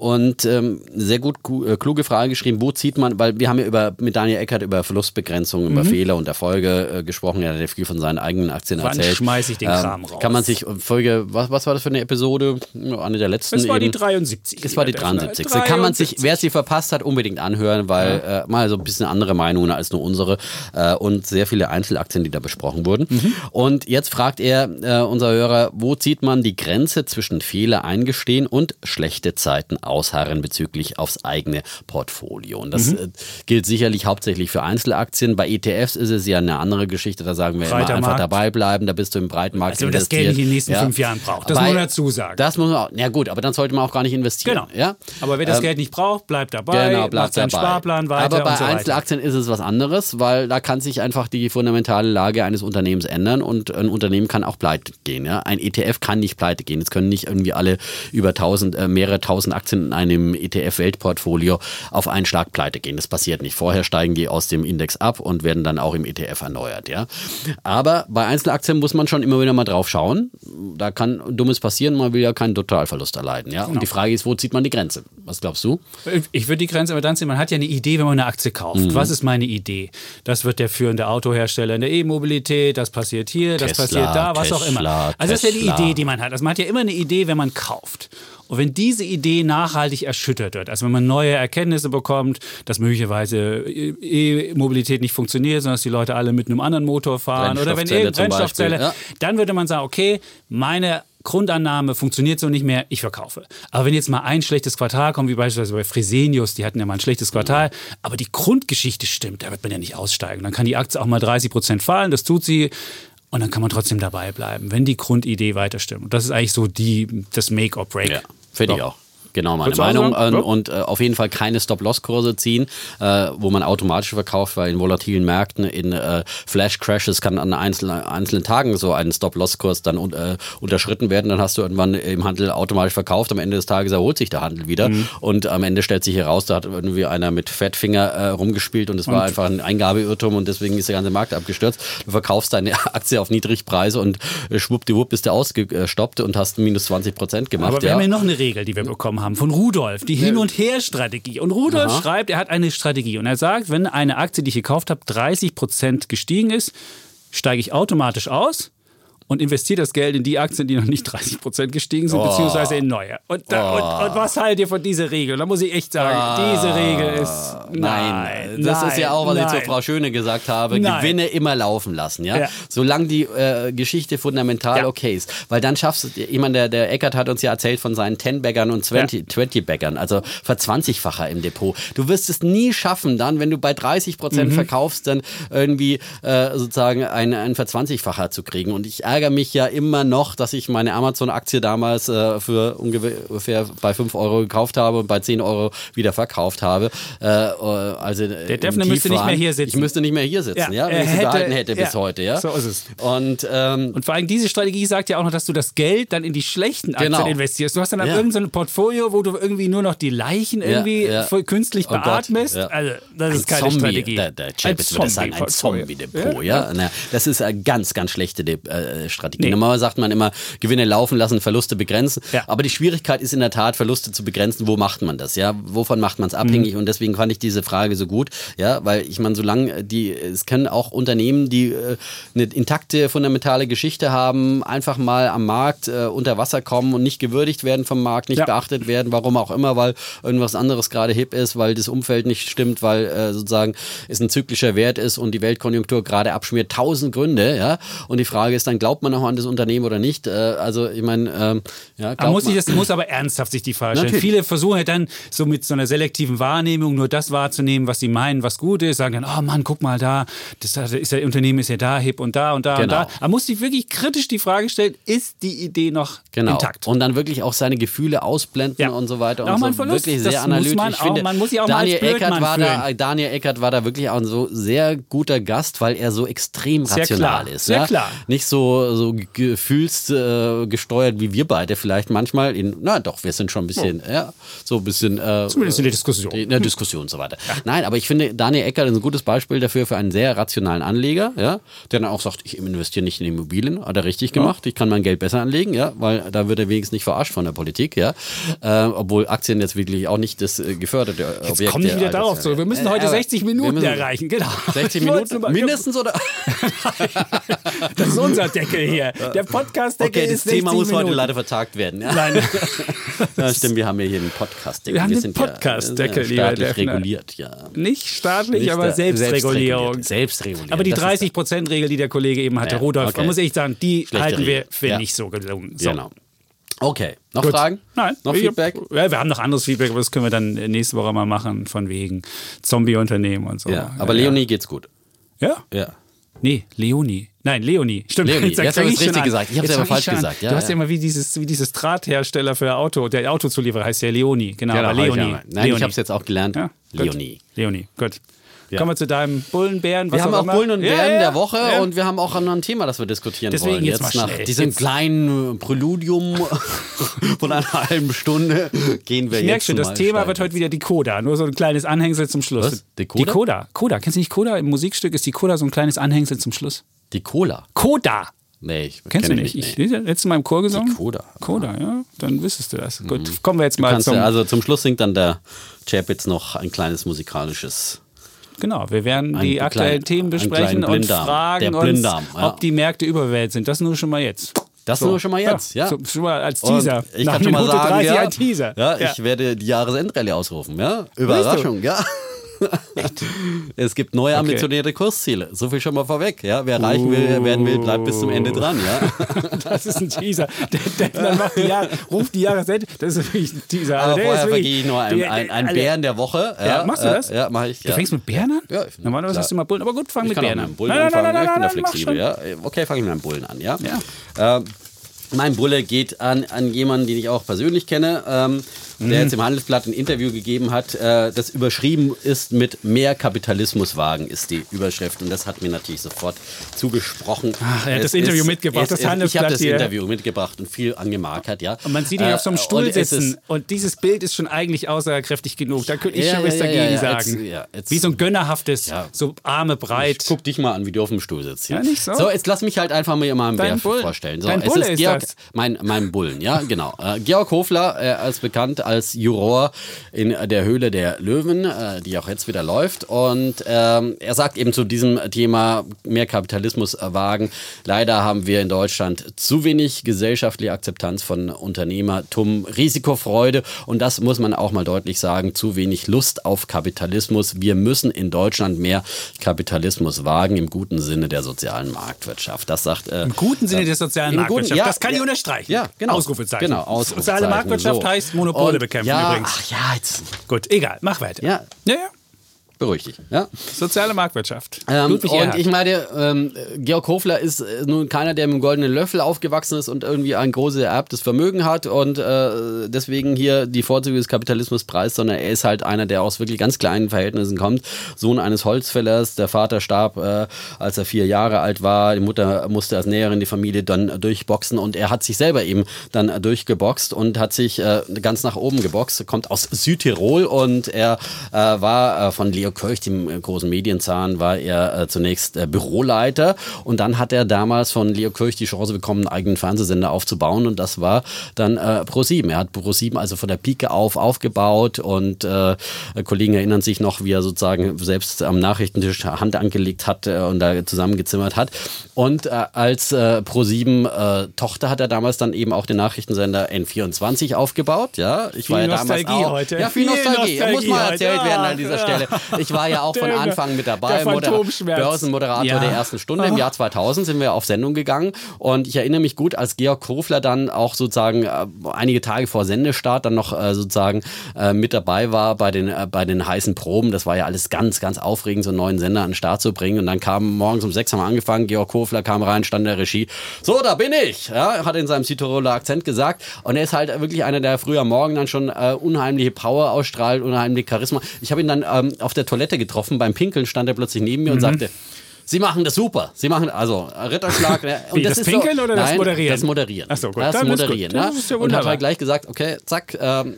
und ähm, sehr gut äh, kluge Frage geschrieben, wo zieht man, weil wir haben ja über, mit Daniel Eckert über Verlustbegrenzung, über Mhm. Fehler und Erfolge äh, gesprochen, er hat ja viel von seinen eigenen Aktien Wann erzählt. schmeiß ich den Kram raus? Kann man sich, Folge, was, was war das für eine Episode? Eine der letzten Es war die eben. 73. Es war die lieber 73. Defner. Kann man sich, 73. wer sie verpasst hat, unbedingt anhören, weil äh, mal so ein bisschen andere Meinungen als nur unsere äh, und sehr viele Einzelaktien, die da besprochen wurden. Mhm. Und jetzt fragt er, äh, unser Hörer, wo zieht man die Grenze zwischen Fehler eingestehen und schlechte Zeiten ausharren bezüglich aufs eigene Portfolio? Und das Mhm. äh, gilt sicherlich hauptsächlich für Einzelaktien. Bei ETFs ist es ja eine andere Geschichte, da sagen wir immer einfach dabei bleiben, da bist du im breiten Markt Also wenn das Geld investiert. nicht in den nächsten fünf Jahren braucht. Das Bei- muss man dazu sagen. Das muss man auch, ja gut, aber dann sollte man auch gar nicht investieren. Genau. Ja? Aber wer das Ähm, Geld nicht braucht, bleibt dabei, Genau, bleibt dabei. Sparplan weiter Aber bei so. Einzelaktien ist es was anderes, weil da kann sich einfach die fundamentale Lage eines Unternehmens ändern und ein Unternehmen kann auch pleite gehen. Ja? Ein ETF kann nicht pleite gehen. Es können nicht irgendwie alle über tausend, äh, mehrere tausend Aktien in einem ETF-Weltportfolio auf einen Schlag pleite gehen. Das passiert nicht. Vorher steigen die aus dem Index ab und werden dann auch im ETF erneuert. Ja? Aber bei Einzelaktien muss man schon immer wieder mal drauf schauen. Da kann Dummes passieren, man will ja keinen Totalverlust erleiden. Ja? Genau. Und die Frage ist, wo zieht man die Grenze? Was glaubst du? Ich würde die Grenze immer dann ziehen, man hat ja eine Idee, wenn man eine Aktie kauft. Mhm. Was ist meine Idee? Das wird der führende Autohersteller in der E-Mobilität, das passiert hier, das Tesla, passiert da, was auch immer. Tesla, Also das ist ja die Tesla. Idee, die man hat. Also man hat ja immer eine Idee, wenn man kauft. Und wenn diese Idee nachhaltig erschüttert wird, also wenn man neue Erkenntnisse bekommt, dass möglicherweise E-Mobilität nicht funktioniert, sondern dass die Leute alle mit einem anderen Motor fahren oder wenn zum Brennstoffzelle, ja. dann würde man sagen, okay, meine Grundannahme funktioniert so nicht mehr, ich verkaufe. Aber wenn jetzt mal ein schlechtes Quartal kommt, wie beispielsweise bei Fresenius, die hatten ja mal ein schlechtes Quartal, aber die Grundgeschichte stimmt, da wird man ja nicht aussteigen. Dann kann die Aktie auch mal 30 Prozent fallen, das tut sie. Und dann kann man trotzdem dabei bleiben, wenn die Grundidee weiter stimmt. Und das ist eigentlich so die, das Make or Break. Ja, finde ich So. auch. Genau meine Meinung. sagen? Ähm, Ja. Und äh, auf jeden Fall keine Stop-Loss-Kurse ziehen, äh, wo man automatisch verkauft, weil in volatilen Märkten, in äh, Flash-Crashes kann an einzelnen, einzelnen Tagen so ein Stop-Loss-Kurs dann äh, unterschritten werden. Dann hast du irgendwann im Handel automatisch verkauft. Am Ende des Tages erholt sich der Handel wieder. Mhm. Und am Ende stellt sich heraus, da hat irgendwie einer mit Fettfinger äh, rumgespielt und es war einfach ein Eingabeirrtum und deswegen ist der ganze Markt abgestürzt. Du verkaufst deine Aktie auf Niedrigpreise und äh, schwuppdiwupp bist du ausgestoppt und hast minus 20 Prozent gemacht. Aber wir ja. haben ja noch eine Regel, die wir bekommen haben von Rudolf, die Hin- und Her-Strategie. Und Rudolf schreibt, er hat eine Strategie. Und er sagt, wenn eine Aktie, die ich gekauft habe, 30 Prozent gestiegen ist, steige ich automatisch aus und investiere das Geld in die Aktien, die noch nicht 30 Prozent gestiegen sind, beziehungsweise in neue. Und, da, und, und was haltet ihr von dieser Regel? Da muss ich echt sagen, diese Regel ist nein. Nein, das ist ja auch, was ich nein. zur Frau Schöne gesagt habe. Nein. Gewinne immer laufen lassen, ja. Ja. Solange die äh, Geschichte fundamental Ja. okay ist. Weil dann schaffst du, jemand, der, der Eckert hat uns ja erzählt von seinen 10-Baggern und 20-Baggern, also verzwanzigfacher im Depot. Du wirst es nie schaffen, dann, wenn du bei 30 Mhm. Prozent verkaufst, dann irgendwie äh, sozusagen ein, ein Verzwanzigfacher zu kriegen. Und ich ärgere mich ja immer noch, dass ich meine Amazon-Aktie damals äh, für ungefähr bei 5 Euro gekauft habe und bei 10 Euro wieder verkauft habe. Äh, also der Defner müsste nicht mehr hier sitzen. Ich müsste nicht mehr hier sitzen, ja, Ja, wenn ich sie hätte- behalten hätte bis ja, heute, ja. so ist es. Und ähm, Und vor allem diese Strategie sagt ja auch noch, dass du das Geld dann in die schlechten Aktien Genau. investierst. Du hast dann Ja. irgendein so ein Portfolio, wo du irgendwie nur noch die Leichen irgendwie ja. voll künstlich Oh Gott, beatmest. ja. Also, das ist ein keine Zombie, Strategie. Der, der Chapitz würde sagen, ein. Zombie-Depot, ja. Na, das ist eine ganz, ganz schlechte De äh, Strategie. Nee. Normalerweise sagt man immer, Gewinne laufen lassen, Verluste begrenzen. Ja. Aber die Schwierigkeit ist in der Tat, Verluste zu begrenzen. Wo macht man das? Ja, wovon macht man es abhängig? Mhm. Und deswegen fand ich diese Frage so gut. Ja, weil ich meine, solange die, es können auch Unternehmen, die äh, eine intakte, fundamentale Geschichte haben, einfach mal am Markt äh, unter Wasser kommen und nicht gewürdigt werden vom Markt, nicht Ja. beachtet werden, warum auch immer, weil irgendwas anderes gerade hip ist, weil das Umfeld nicht stimmt, weil äh, sozusagen es ein zyklischer Wert ist und die Weltkonjunktur gerade abschmiert. Tausend Gründe, ja. Und die Frage ist dann, glaubt man noch an das Unternehmen oder nicht? Äh, also ich meine, ähm, ja, Man glaubt muss, sich man- das, muss aber ernsthaft sich die Frage stellen. Natürlich. Viele versuchen ja dann so mit so einer selektiven Wahrnehmung nur das wahrzunehmen, was sie meinen, was gut ist. Sagen dann, oh Mann, guck mal da, das ist der Unternehmen ist ja da hip und da und da und Genau. da. Man muss sich wirklich kritisch die Frage stellen, ist die Idee noch Genau. intakt? Und dann wirklich auch seine Gefühle ausblenden Ja. und so weiter Auch und mal so Verlust, wirklich sehr analytisch. man ich auch- finde, man muss sich auch mal als Daniel Eckert war da. Daniel Eckert war da wirklich auch ein so sehr guter Gast, weil er so extrem Sehr rational klar, ist. sehr ja? klar. Nicht so so, so gefühlsgesteuert äh, wie wir beide vielleicht manchmal. In, na doch, wir sind schon ein bisschen, oh. ja, so ein bisschen. Äh, Zumindest in der Diskussion. In der Diskussion und so weiter. Ja. Nein, aber ich finde, Daniel Eckert ist ein gutes Beispiel dafür für einen sehr rationalen Anleger, ja, der dann auch sagt, ich investiere nicht in Immobilien, hat er richtig gemacht, ich kann mein Geld besser anlegen, ja, weil da wird er wenigstens nicht verarscht von der Politik, ja. Äh, obwohl Aktien jetzt wirklich auch nicht das äh, geförderte jetzt Objekt Komm nicht wieder darauf zurück. Wir müssen heute 60 Minuten erreichen, genau. 60 Minuten mindestens oder? das ist unser Deckel hier. Der Podcast-Deckel okay, ist 60 Thema muss heute leider vertagt werden. Ja? Nein. ja, stimmt, wir haben ja hier einen Podcast-Deckel. Wir haben wir einen Podcast-Deckel, ja, staatlich reguliert, ja. Nicht staatlich, Nicht aber Selbstregulierung. Selbstregulierung. Aber die 30%-Regel, die der Kollege eben hatte, ja, Rudolf, okay. man muss echt sagen, die Schlechte halten wir für nicht so gelungen. So. Genau. Okay, noch Gut. Fragen? Nein. Noch Feedback? Hab, ja, wir haben noch anderes Feedback, aber das können wir dann nächste Woche mal machen, von wegen Zombie-Unternehmen und so. Ja, aber ja, Leonie geht's gut. Ja? Ja. Nee, Leonie. Nein, Leonie. Stimmt. Leonie. Jetzt, jetzt habe ich richtig gesagt. Ich habe es aber falsch gesagt. Ja, du hast ja immer wie dieses, wie dieses Drahthersteller für Auto, der Autozulieferer heißt ja Leonie. Genau, genau aber Leonie. Nein, Leonie. ich habe es jetzt auch gelernt. Ja? Leonie. Leonie, gut. Ja. Kommen wir zu deinem Bullenbären. wir haben auch, auch Bullen und Bären ja, der Woche ja. und wir haben auch noch ein Thema, das wir diskutieren Deswegen wollen. Jetzt, jetzt nach schnell. diesem jetzt. kleinen Präludium von einer halben Stunde gehen wir ich jetzt. schon, das Thema wird heute wieder die Coda. Nur so ein kleines Anhängsel zum Schluss. Was? Die Coda? Die Coda. Coda. Kennst du nicht Coda? Im Musikstück ist die Coda so ein kleines Anhängsel zum Schluss. Die Cola. Coda. Nee, ich Kennst du nicht? nicht nee. Ich, letztes Mal im Chor gesungen? Die Coda. Coda, ja. Dann wüsstest du das. Mhm. Gut, kommen wir jetzt mal zum... Ja, also zum Schluss singt dann der Chapitz noch ein kleines musikalisches Genau, wir werden ein die aktuellen Themen besprechen und fragen uns, ja. ob die Märkte überwältigt sind. Das nur schon mal jetzt. Das so. nur schon mal jetzt, ja. ja. So, schon mal als Teaser. Und ich Nach kann schon mal sagen, ja, ein Teaser. Ja, ich werde die Jahresendrallye ausrufen, ja. Überraschung, ja. es gibt neue okay. ambitionierte Kursziele. So viel schon mal vorweg. Ja? Wer erreichen will, werden will, bleibt bis zum Ende dran. Ja? das ist ein Teaser. Der, der macht die Jahr, ruft die Jahresende. Das ist wirklich ein Teaser. Aber vorher vergehe ich nur einen ein, ein Bären der Woche. Ja, ja, machst du das? Ja, mach ich. Du fängst mit Bären an? Ja. Normalerweise klar. hast du immer Bullen. Aber gut, fang ich mit Bären an. Bullen nein, nein, nein, nein, ich bin da flexibel. Ja? Okay, fange ich mit einem Bullen an. Ja. ja. Ähm, mein Bulle geht an, an jemanden, den ich auch persönlich kenne. Ähm, mhm. der jetzt im Handelsblatt ein Interview gegeben hat, äh, das überschrieben ist mit mehr Kapitalismus wagen, ist die Überschrift. Und das hat mir natürlich sofort zugesprochen. Ach, er hat das Interview ist, mitgebracht, das Handelsblatt. Ich habe das hier. Interview mitgebracht und viel angemarkert, ja. Und man sieht ihn äh, auf so einem Stuhl und sitzen. Und dieses Bild ist schon eigentlich aussagekräftig genug. Da könnte ich ja, schon was ja, dagegen ja, sagen. Jetzt, jetzt, wie so ein gönnerhaftes, so Arme breit. Ich guck dich mal an, wie du auf dem Stuhl sitzt. Ja, nicht so. So, jetzt lass mich halt einfach mal meinem Bär vorstellen. So, Dein Bulle ist, ist Georg, das. Mein, mein Bullen, ja, genau. Äh, Georg Hofler, äh, als bekannt als Juror in der Höhle der Löwen, äh, die auch jetzt wieder läuft. Und ähm, er sagt eben zu diesem Thema mehr Kapitalismus wagen. Leider haben wir in Deutschland zu wenig gesellschaftliche Akzeptanz von Unternehmertum, Risikofreude und das muss man auch mal deutlich sagen, zu wenig Lust auf Kapitalismus. Wir müssen in Deutschland mehr Kapitalismus wagen im guten Sinne der sozialen Marktwirtschaft. Das sagt äh, im guten Sinne der sozialen Marktwirtschaft. Guten, ja, das kann ich unterstreichen. Ja, genau. Ausrufezeichen. Genau, Ausrufezeichen. Soziale Marktwirtschaft so. heißt Monopole und, bekämpfen ja, übrigens. Ach ja, jetzt. Gut, egal, mach weiter. Ja. Ja, ja. Beruhig dich. Ja? Soziale Marktwirtschaft. Ähm, und ich meine, ähm, Georg Hofler ist äh, nun keiner, der mit einem goldenen Löffel aufgewachsen ist und irgendwie ein großes ererbtes Vermögen hat und äh, deswegen hier die Vorzüge des Kapitalismus preist, sondern er ist halt einer, der aus wirklich ganz kleinen Verhältnissen kommt. Sohn eines Holzfällers. Der Vater starb, äh, als er vier Jahre alt war. Die Mutter musste als Näherin die Familie dann durchboxen und er hat sich selber eben dann durchgeboxt und hat sich äh, ganz nach oben geboxt. Kommt aus Südtirol und er äh, war äh, von Leo Leo Kirch, dem äh, großen Medienzahn, war er äh, zunächst äh, Büroleiter und dann hat er damals von Leo Kirch die Chance bekommen, einen eigenen Fernsehsender aufzubauen und das war dann äh, Pro7. Er hat Pro7 also von der Pike auf aufgebaut und äh, Kollegen erinnern sich noch, wie er sozusagen selbst am Nachrichtentisch Hand angelegt hat und da zusammengezimmert hat. Und als Pro7 äh, Tochter hat er damals dann eben auch den Nachrichtensender N24 aufgebaut. Ja, ich viel war ja Nostalgie damals auch. Heute. Ja, viel, viel Nostalgie. Nostalgie. Muss mal erzählt heute. werden an dieser Stelle. Ich war ja auch von Anfang mit dabei. Börsenmoderator Ja. der ersten Stunde. Im Jahr 2000 sind wir auf Sendung gegangen. Und ich erinnere mich gut, als Georg Kofler dann auch sozusagen äh, einige Tage vor Sendestart dann noch äh, sozusagen äh, mit dabei war bei den, bei den heißen Proben. Das war ja alles ganz, ganz aufregend, so einen neuen Sender an den Start zu bringen. Und dann kam morgens um sechs haben wir angefangen. Georg Kofler kam rein, stand in der Regie. So, da bin ich. Ja, hat in seinem Südtiroler Akzent gesagt. Und er ist halt wirklich einer, der früher Morgen dann schon unheimliche Power ausstrahlt, unheimliche Charisma. Ich habe ihn dann ähm, auf der Toilette getroffen. Beim Pinkeln stand er plötzlich neben mir und sagte, Sie machen das super. Sie machen also Ritterschlag. ne? Und Wie, das ist Pinkeln oder das nein, Moderieren? Das Moderieren. Ach so, gut, Das gut. Moderieren. Das ne? ist ja und hat halt gleich gesagt, okay, zack, ähm,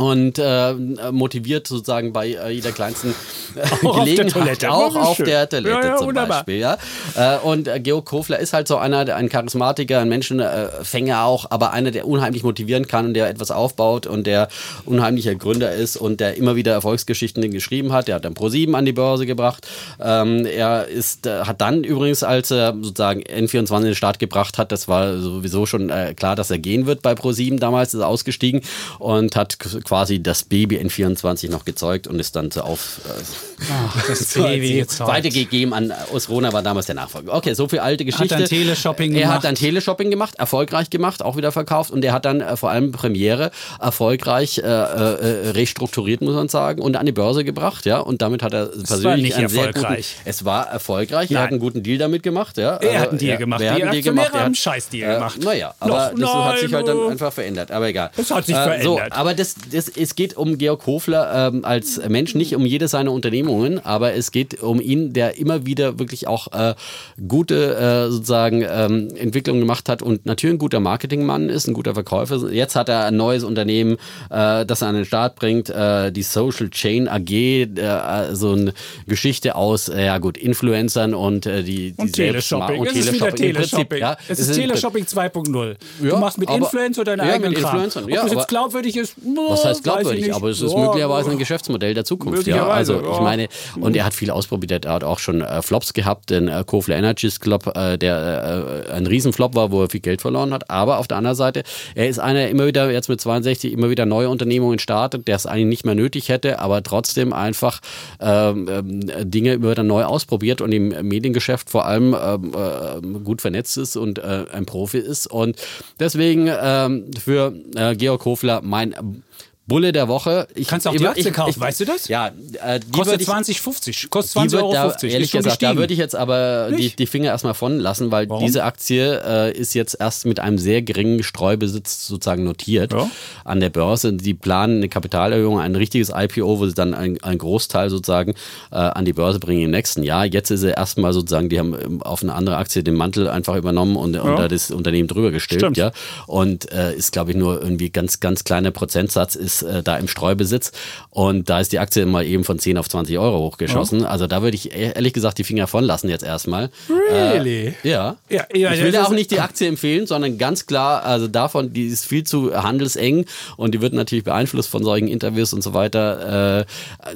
und äh, motiviert sozusagen bei äh, jeder kleinsten äh, Auch auf Gelegenheit, Toilette. auch auf schön. der Toilette Ja, ja, zum wunderbar. Beispiel. Ja? Äh, und äh, Georg Kofler ist halt so einer, der- ein Charismatiker, ein Menschenfänger auch, aber einer, der unheimlich motivieren kann und der etwas aufbaut und der unheimlicher Gründer ist und der immer wieder Erfolgsgeschichten geschrieben hat. Der hat dann Pro7 an die Börse gebracht. Ähm, er ist, äh, hat dann übrigens, als er sozusagen N24 in den Start gebracht hat, das war sowieso schon äh, klar, dass er gehen wird bei Pro7 damals, ist er ausgestiegen und hat quasi das Baby N24 noch gezeugt und ist dann so auf äh, Ach, das ewige Zeug. weitergegeben an Osrona war damals der Nachfolger. Okay, so viel alte Geschichte. dann Teleshopping Er gemacht. hat dann Teleshopping gemacht, erfolgreich gemacht, auch wieder verkauft und er hat dann äh, vor allem Premiere erfolgreich äh, äh, restrukturiert, muss man sagen, und an die Börse gebracht, ja. Und damit hat er persönlich war nicht sehr guten. erfolgreich. Es war erfolgreich. Er Nein. hat einen guten Deal damit gemacht, ja. Er hat einen Deal gemacht. Wer hat einen Deal gemacht? Er hat- einen Scheißdeal gemacht. Naja, aber Noch, das hat sich halt dann nein, einfach verändert. Aber egal. Es hat sich Äh, So, verändert. aber das, das, es geht um Georg Hofler ähm, als Mensch, nicht um jede seiner Unternehmungen, aber es geht um ihn, der immer wieder wirklich auch äh, gute äh, sozusagen ähm, Entwicklungen gemacht hat und natürlich ein guter Marketingmann ist, ein guter Verkäufer. Jetzt hat er ein neues Unternehmen, äh, das er an den Start bringt, äh, die Social Chain AG, äh, so eine Geschichte aus, äh, ja gut, Influencern und äh, die, die Und Teleshopping. und es ist wieder Im Prinzip, Teleshopping. ja, es ist Teleshopping 2.0. Du Ja, machst mit Influencer deine ja, eigenen Kram. Ob ja, das jetzt glaubwürdig ist, Was heißt glaubwürdig? Aber es ist Ja, möglicherweise ein Geschäftsmodell der Zukunft. Ja, also ich meine, und er hat viel ausprobiert. Er hat auch schon äh, Flops gehabt, den äh, Kofler Energies Club, äh, der äh, ein Riesenflop war, wo er viel Geld verloren hat. Aber auf der anderen Seite, er ist einer, der immer wieder jetzt mit 62 immer wieder neue Unternehmungen startet, der es eigentlich nicht mehr nötig hätte, aber trotzdem einfach ähm, ähm, Dinge immer wieder neu ausprobiert und im Mediengeschäft vor allem ähm, äh, gut vernetzt ist und äh, ein Profi ist. Und deswegen ähm, für äh, Georg Hofler mein Bulle der Woche. Ich, Kannst auch die Aktie ich- kaufen, ich- weißt du das? Ja, äh, die Kostet würde ich, 20,50. Kostet die 20,50 wird Euro. da, 50. ehrlich gesagt, da würde ich jetzt aber die, Nicht? die Finger erstmal von lassen, weil Warum? diese Aktie äh, ist jetzt erst mit einem sehr geringen Streubesitz sozusagen notiert Ja. an der Börse. Die planen eine Kapitalerhöhung, ein richtiges IPO, wo sie dann einen ein Großteil sozusagen äh, an die Börse bringen im nächsten Jahr. Jetzt ist sie erstmal sozusagen, die haben ähm, auf eine andere Aktie den Mantel einfach übernommen und, und da das Unternehmen drüber gestülpt, Stimmt. ja. Und äh, ist, glaube ich, nur irgendwie ganz, ganz kleiner Prozentsatz ist äh, da im Streubesitz. Und da ist die Aktie mal eben von 10 auf 20 Euro hochgeschossen. Also da würde ich e- ehrlich gesagt die Finger von lassen jetzt erstmal. Really? Äh, ja. Ja, ja, ich will ja auch nicht die Aktie empfehlen, sondern ganz klar, also davon, die ist viel zu handelseng und die wird natürlich beeinflusst von solchen Interviews und so weiter. Äh,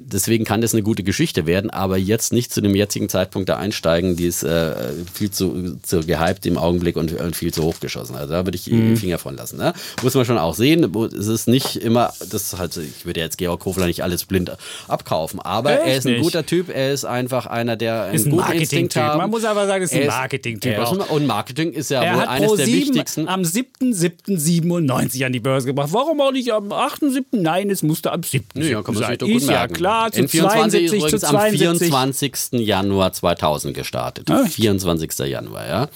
deswegen kann das eine gute Geschichte werden, aber jetzt nicht zu dem jetzigen Zeitpunkt da einsteigen, die ist äh, viel zu, zu gehypt im Augenblick und, und viel zu hochgeschossen. Also da würde ich Mhm. die Finger von lassen. Ne? Muss man schon auch sehen. Es ist nicht immer, das halt, ich würde jetzt Georg Hofler nicht alles blind abkaufen, aber Echt er ist ein nicht? guter Typ, er ist einfach einer, der einen Ist ein guten Marketing-Typ. Instinkt hat. Man muss aber sagen, ist ein Marketing-Typ. Und Marketing ist ja Er wohl eines der 7 wichtigsten. am 7.7.97 an die Börse gebracht. Warum auch nicht am 8.7.? Nein, es musste am 7. Nö, ja, kann man sein. Ist ja klar, zu N24 ist 72 zu übrigens am 72. 24. Januar 2000 gestartet. Echt? 24. Januar, ja.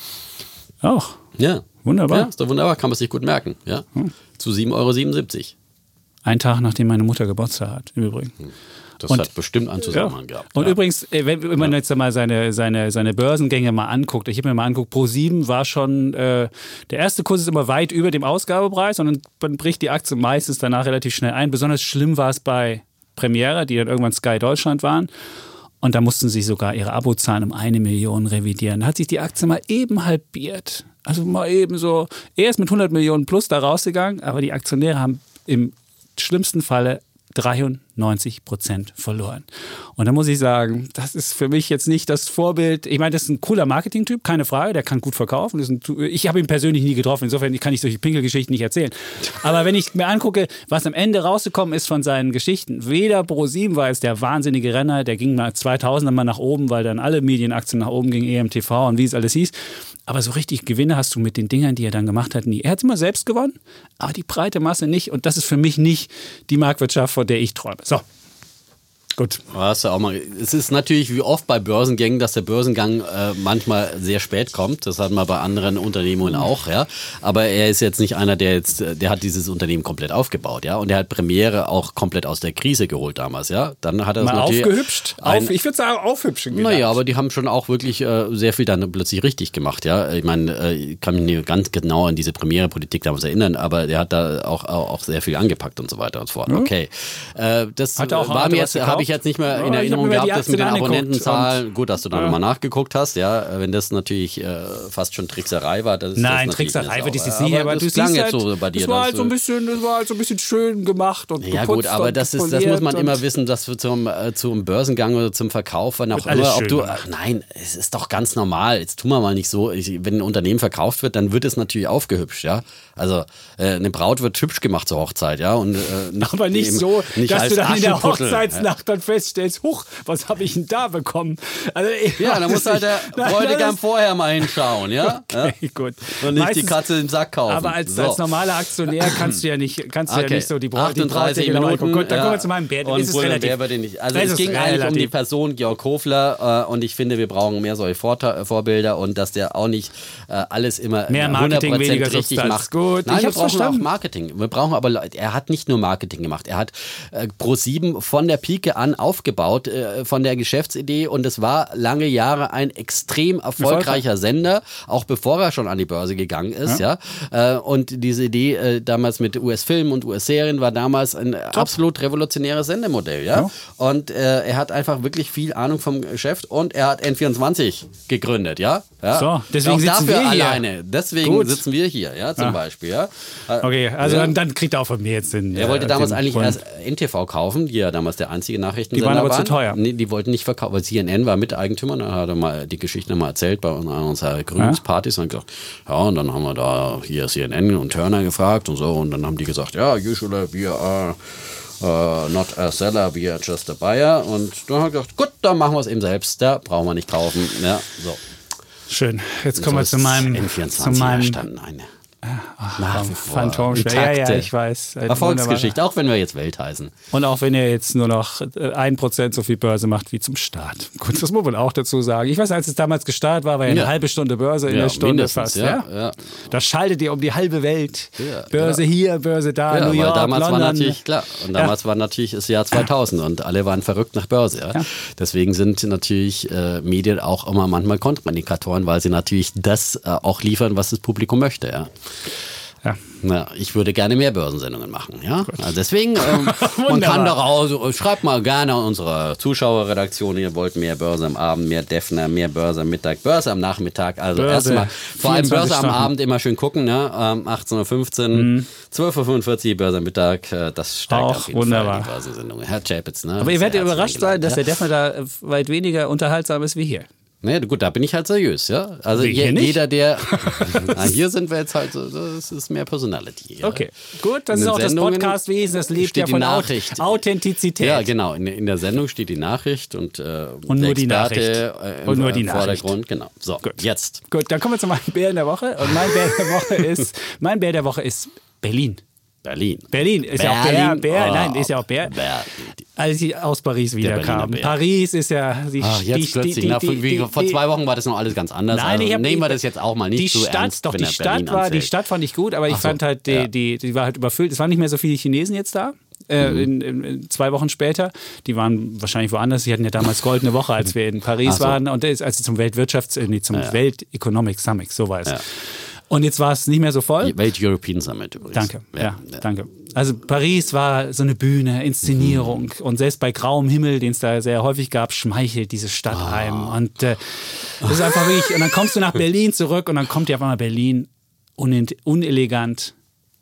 Auch. Ja. Wunderbar. Ja, ist doch wunderbar, kann man sich gut merken. Ja. Zu 7,77 Euro. Ein Tag, nachdem meine Mutter Geburtstag hat, im Übrigen. Das Und- hat bestimmt einen Zusammenhang gehabt. Und ja. übrigens, äh, wenn, wenn man jetzt mal seine, seine, seine Börsengänge mal anguckt, ich habe mir mal anguckt, Pro7 war schon, äh, der erste Kurs ist immer weit über dem Ausgabepreis und dann- dann bricht die Aktie meistens danach relativ schnell ein. Besonders schlimm war es bei Premiere, die dann irgendwann Sky Deutschland waren. Und da mussten sie sogar ihre Abozahlen um eine Million revidieren. Da hat sich die Aktie mal eben halbiert. Also mal eben so, er ist mit 100 Millionen plus da rausgegangen, aber die Aktionäre haben im schlimmsten Falle 93 Prozent verloren. Und da muss ich sagen, das ist für mich jetzt nicht das Vorbild. Ich meine, das ist ein cooler Marketing-Typ, keine Frage, der kann gut verkaufen. Ein, ich habe ihn persönlich nie getroffen, insofern kann ich solche Pinkelgeschichten nicht erzählen. Aber wenn ich mir angucke, was am Ende rausgekommen ist von seinen Geschichten, weder Pro7 war es der wahnsinnige Renner, der ging mal 2000 mal nach oben, weil dann alle Medienaktien nach oben gingen, EMTV und wie es alles hieß. Aber so richtig Gewinne hast du mit den Dingern, die er dann gemacht hat, nie. Er hat es immer selbst gewonnen, aber die breite Masse nicht. Und das ist für mich nicht die Marktwirtschaft, von der ich träume. So, Gut. Hast du auch mal. Es ist natürlich wie oft bei Börsengängen, dass der Börsengang äh, manchmal sehr spät kommt. Das hat man bei anderen Unternehmungen auch, ja. Aber er ist jetzt nicht einer, der jetzt, äh, der hat dieses Unternehmen komplett aufgebaut, ja. Und er hat Premiere auch komplett aus der Krise geholt damals, ja. Dann hat er Mal aufgehübscht. ein- Auf, ich würde sagen, aufhübschen. gedacht. Naja, aber die haben schon auch wirklich äh, sehr viel dann plötzlich richtig gemacht, ja. Ich meine, äh, ich kann mich nicht ganz genau an diese Premiere-Politik damals erinnern, aber der hat da auch, auch, auch sehr viel angepackt und so weiter und so fort. Okay. Äh, das Hat er auch- war mir jetzt, habe ich gekauft? jetzt nicht mehr Ja, in ich hab Erinnerung gehabt, das mit den Abonnentenzahlen. Gut, dass du da Ja. nochmal nachgeguckt hast, ja. Wenn das natürlich äh, fast schon Trickserei war, das ist das Nein, natürlich Trickserei eine wird es Sau. jetzt nicht, aber, das du klang jetzt halt, so bei dir. das war dass halt so ein bisschen, das war halt so ein bisschen schön gemacht und ja gut, aber das ist, das muss man immer wissen, dass wir zum, äh, zum Börsengang oder zum Verkauf, wann auch immer, ob du, ach, nein, es ist doch ganz normal. Jetzt tun wir mal nicht so. Ich, wenn ein Unternehmen verkauft wird, dann wird es natürlich aufgehübscht, ja. Also äh, eine Braut wird hübsch gemacht zur Hochzeit, ja, und äh, nicht, Aber nicht eben- so, nicht dass du dann in der. Hochzeitsnacht dann feststellst, huch, was habe ich denn da bekommen? Also, Ja, da muss halt der Bräutigam vorher mal hinschauen, ja. Okay, gut. Und nicht die Meistens- Katze im Sack kaufen. Aber als, So. als normaler Aktionär kannst du ja nicht, kannst du ja Okay. nicht so die die Braut 38 genau Minuten. angucken. Gut, dann ja. kommen wir zu meinem Bär. Und Es ist Bull und relativ. Bär ich nicht. Also Es es ging eigentlich um die relativ. Person Georg Hofler äh, und ich finde, wir brauchen mehr solche Vorta- Vorbilder und dass der auch nicht äh, alles immer Mehr äh, Marketing, 100% weniger richtig Substanz. macht. Gut, Nein, ich wir brauchen verstanden. auch Marketing. Wir brauchen aber Leute. Er hat nicht nur Marketing gemacht. Er hat äh, Pro7 von der Pike an aufgebaut äh, von der Geschäftsidee und es war lange Jahre ein extrem erfolgreicher Sender, auch bevor er schon an die Börse gegangen ist, ja. Äh, und diese Idee äh, damals mit US-Filmen und US-Serien war damals ein absolut revolutionäres Sendemodell, ja. Und äh, er hat einfach wirklich viel Ahnung vom Geschäft und er hat N24 gegründet, ja. ja. So, deswegen auch sitzen wir hier. alleine. Deswegen Gut. sitzen wir hier, ja, zum Ah. Beispiel, ja. Äh, Okay, also ja. dann, dann kriegt er auch von mir jetzt den. Er wollte äh, damals den eigentlich erst NTV kaufen, die ja damals der einzige Nachrichtensender Die waren aber zu teuer. Nee, die wollten nicht verkaufen, weil CNN war Miteigentümer. Dann hat er mal die Geschichte mal erzählt bei einer unserer Gründungspartys und gesagt, ja, und dann haben wir da hier CNN und Turner gefragt und so. Und dann haben die gesagt, ja, usually we are uh, not a seller, we are just a buyer. Und dann hat er gesagt, gut, dann machen wir es eben selbst. Da brauchen wir nicht kaufen. Ja, so. Schön. Jetzt kommen wir so zu ist meinem. N24 zu meinem entstanden. Eine. Nach wie vor. Phantomschwer. Ja, ja, ich weiß. Ein Erfolgsgeschichte, auch wenn wir jetzt Welt heißen. Und auch wenn er jetzt nur noch äh, ein Prozent so viel Börse macht wie zum Start. Gut, das muss man auch dazu sagen. Ich weiß, als es damals gestartet war, war ja eine halbe Stunde Börse in der Stunde fast. ja, Ja? Da schaltet ihr um die halbe Welt. Börse hier, Börse da, Ja, New York, damals London. war natürlich, klar, und damals war natürlich das Jahr 2000 und alle waren verrückt nach Börse. Deswegen sind natürlich äh, Medien auch immer manchmal Kontraindikatoren, weil sie natürlich das äh, auch liefern, was das Publikum möchte. Ja? Ja. Na, ich würde gerne mehr Börsensendungen machen, ja. Also deswegen, ähm, man kann doch auch, schreibt mal gerne an unsere Zuschauerredaktion, ihr wollt mehr Börse am Abend, mehr Defner, mehr Börse am Mittag, Börse am Nachmittag. Also Börse, erstmal vor allem 24 Börse am Stunden. Abend immer schön gucken, ne? Ähm, 18.15 Uhr, 12.45 Uhr Börse am Mittag, äh, das steigt Mhm. Auch auf jeden wunderbar. Fall die Börsensendung. Herr Chapitz, ne? Aber ihr werdet überrascht sein, dass der eingeladen, Defner da äh, weit weniger unterhaltsam ist wie hier. Ja? Nee, gut, da bin ich halt seriös, ja. Also je, jeder, der. Na, hier sind wir jetzt halt so, das ist mehr Personality. Ja. Okay, gut, das In ist auch das Sendungen Podcastwesen, das lebt ja von Nachricht. Authentizität. Ja, genau. In, in der Sendung steht die Nachricht und, äh, Und nur die Nachricht. Äh, im Und nur die äh, Nachricht. Vordergrund. Genau. So, Gut. jetzt. Gut, dann kommen wir zu meinem Bär der Woche. Und mein Bär der Woche ist, mein Bär der Woche ist Berlin. Berlin. Berlin ist ja auch Bär, Berlin. Bär, Oh, nein, ist ja auch Bär. Berlin. Als ich aus Paris Berliner wiederkam. Bär. Paris ist ja die, Ach, jetzt die, plötzlich. die, Na, die, wie, vor zwei Wochen war das noch alles ganz anders. Nein, also, nehmen wir das jetzt auch mal nicht die so Stadt, ernst, doch die Stadt Berlin war, die. Stadt fand ich gut, aber ich so, fand halt, die, ja. die, die war halt überfüllt. Es waren nicht mehr so viele Chinesen jetzt da. Äh, Mhm. in, in, zwei Wochen später. Die waren wahrscheinlich woanders. Die hatten ja damals goldene Woche, als wir in Paris so. waren und also zum Weltwirtschafts-, äh, nee, zum Welt Economic Summit, so war es. Ja. Und jetzt war es nicht mehr so voll. Welt European Summit übrigens. Danke, ja, danke. Also Paris war so eine Bühne, Inszenierung Mhm. und selbst bei grauem Himmel, den es da sehr häufig gab, schmeichelt diese Stadt Ah. einem. Und äh, das ist einfach wirklich, und dann kommst du nach Berlin zurück und dann kommt dir auf einmal Berlin unelegant,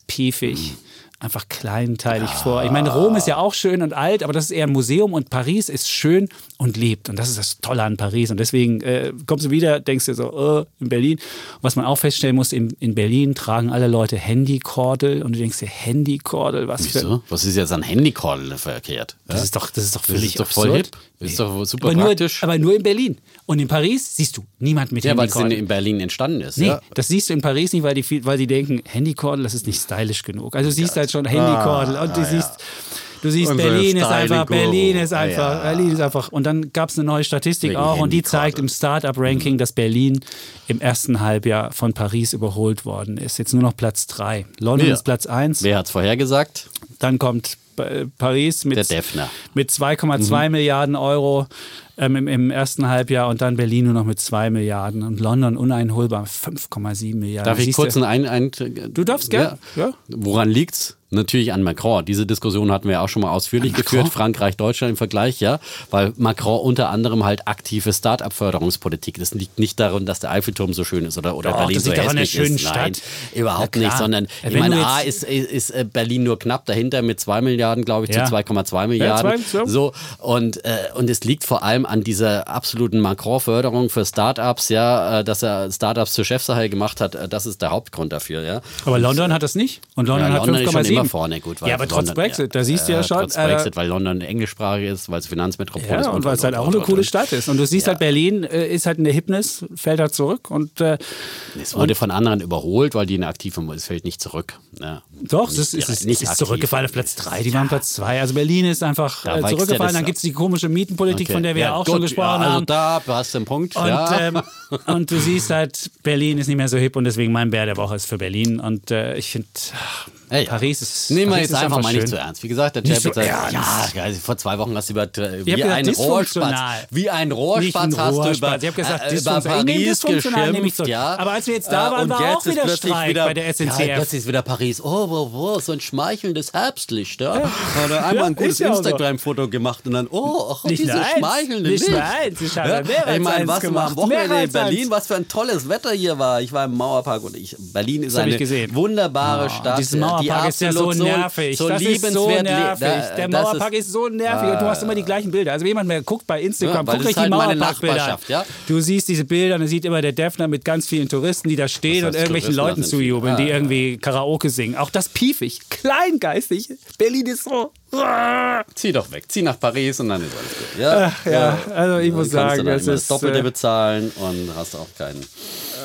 piefig. Einfach kleinteilig vor. Ich meine, Rom ist ja auch schön und alt, aber das ist eher ein Museum und Paris ist schön und lebt. Und das ist das Tolle an Paris. Und deswegen äh, kommst du wieder, denkst dir so, äh, in Berlin. Und was man auch feststellen muss, in, in Berlin tragen alle Leute Handykordel und du denkst dir, Handykordel, was für. Wieso? Was ist jetzt an Handycall verkehrt? Das ist doch, das ist doch Das völlig ist doch voll hip. Das ist doch super aber nur, praktisch. aber nur in Berlin. Und in Paris siehst du niemand mit ja, weil es in, Handykordel. in Berlin entstanden ist. Nee, ja. das siehst du in Paris nicht, weil die, weil die denken, Handykordel, das ist nicht stylisch genug. Also du siehst halt schon Handykordel und du siehst, Du siehst, Unsere Berlin ist einfach. Berlin ist einfach, Ja. Berlin ist einfach. Und dann gab es eine neue Statistik Wegen auch und die zeigt im Startup-Ranking, dass Berlin im ersten Halbjahr von Paris überholt worden ist. Jetzt nur noch Platz 3. London Ja. ist Platz 1. Wer hat's vorhergesagt? Dann kommt Paris mit, mit 2,2 Milliarden Euro ähm, im, im ersten Halbjahr und dann Berlin nur noch mit 2 Milliarden und London uneinholbar 5,7 Milliarden. Darf ich Siehst kurz du? ein, ein, Du darfst gern, ja. Woran liegt's? Natürlich an Macron. Diese Diskussion hatten wir auch schon mal ausführlich geführt. Frankreich, Deutschland im Vergleich, ja. Weil Macron unter anderem halt aktive Start-up-Förderungspolitik. Das liegt nicht daran, dass der Eiffelturm so schön ist oder, oder Doch, Berlin das so hässlich ist. Nein, Stadt. überhaupt Na klar. nicht, sondern Ja, ich wenn meine, A ist, ist äh, Berlin nur knapp dahinter mit 2 Milliarden, glaube ich, Ja. zu 2,2 Milliarden. zwei, ja. So, und, äh, und es liegt vor allem an dieser absoluten Macron-Förderung für Startups, ja, äh, dass er Startups zur Chefsache gemacht hat. Äh, das ist der Hauptgrund dafür, ja. Aber London hat das nicht. Und London Ja, hat London ist schon 5,7. Vorne, gut. weil Ja, aber trotz London- Brexit, da siehst du ja schon, Trotz äh, Brexit, weil London englischsprachig ist, weil es Finanzmetropole ist. Ja, und weil es halt auch eine coole Stadt ist. Und du siehst halt, Berlin äh, ist halt in der Hipness, fällt halt zurück. Und äh, Es wurde von anderen überholt, weil die eine aktive es fällt nicht zurück. Ja. Doch, es Nicht ist, ist, nicht ist zurückgefallen auf Platz 3. Die waren Platz 2. Also Berlin ist einfach Da äh, ja zurückgefallen. das- Dann gibt es die komische Mietenpolitik, Okay. von der wir ja, auch schon gut, gesprochen ja, also haben. da hast du den Punkt. Und, ja. ähm, und du siehst halt, Berlin ist nicht mehr so hip und deswegen mein Bär der Woche ist für Berlin. Und äh, ich finde, Ey, ja. Paris ist. Nehmen wir jetzt ist einfach mal nicht zu ernst. Wie gesagt, der Chapitz so ernst. ja, also vor zwei Wochen hast du über wie gesagt, ein Rohrspatz, wie ein Rohrspatz hast du über. Ich habe gesagt, äh, über Paris geschimpft, ja. Aber als wir jetzt da Äh, waren, war auch wieder wieder, bei der SNCF. Ja, plötzlich ist wieder Paris. Oh, oh, oh, so ein schmeichelndes Herbstlicht. Ja. Oder einmal Ja, ein gutes ist ja so. Instagram-Foto gemacht und dann, oh, ach, Nicht diese eins, schmeichelnde nicht Licht. nur eins, ich habe ja. mehr als Ich meine, was gemacht, am Wochenende in Berlin, eins. was für ein tolles Wetter hier war. Ich war im Mauerpark und ich, Berlin ist hab eine wunderbare Oh, Stadt. Dieses Mauerpark die ist ja so nervig. So, das ist so nervig. Da- der das Mauerpark ist, so nervig und du hast immer die gleichen Bilder. Also wenn jemand mehr guckt bei Instagram, Ja, guckt das euch ist die halt Mauerparkbilder ja. Du siehst diese Bilder und dann sieht immer der Defner mit ganz vielen Touristen, die da stehen und irgendwelchen? Leuten Das zujubeln, Ja, die ja. irgendwie Karaoke singen. Auch das piefig, kleingeistig. Berlin ist so. Zieh doch weg, zieh nach Paris und dann ist alles gut. Ja, Ach, ja, also ich Dann muss sagen, dann das immer das ist. Doppelte Äh, bezahlen und hast auch keinen.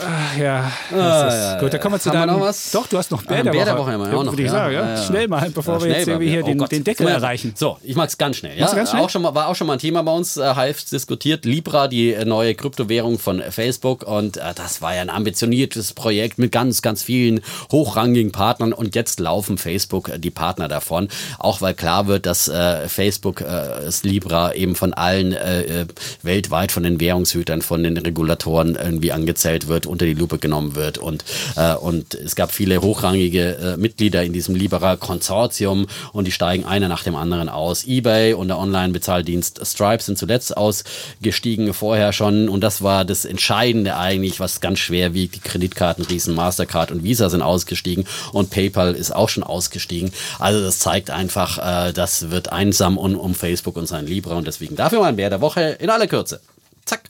ach, ja, das Ah, ist ja, gut. Da kommen wir zu wir deinem. noch was? Doch, du hast noch Ah, Bär der Bär Woche. der Woche wir auch noch, Würde ich ja. sagen, ja. Ja, ja. Schnell mal, bevor Ja, wir jetzt irgendwie hier oh den, den Deckel Ja. erreichen. So, ich mag's ganz schnell. Ja? Ganz schnell? Auch schon mal, war auch schon mal ein Thema bei uns, äh, heiß diskutiert. Libra, die äh, neue Kryptowährung von Facebook. Und äh, das war ja ein ambitioniertes Projekt mit ganz, ganz vielen hochrangigen Partnern. Und jetzt laufen Facebook äh, die Partner davon. Auch weil klar wird, dass äh, Facebook äh, das Libra eben von allen äh, äh, weltweit, von den Währungshütern, von den Regulatoren irgendwie angezählt wird, unter die Lupe genommen wird. Und, äh, und es gab viele hochrangige äh, Mitglieder in diesem Libera-Konsortium und die steigen einer nach dem anderen aus. eBay und der Online-Bezahldienst Stripe sind zuletzt ausgestiegen, vorher schon. Und das war das Entscheidende eigentlich, was ganz schwer wiegt. Die Kreditkartenriesen Mastercard und Visa sind ausgestiegen und PayPal ist auch schon ausgestiegen. Also das zeigt einfach, äh, das wird einsam um, um Facebook und sein Libra und deswegen dafür mal ein Bär der Woche in aller Kürze. Zack.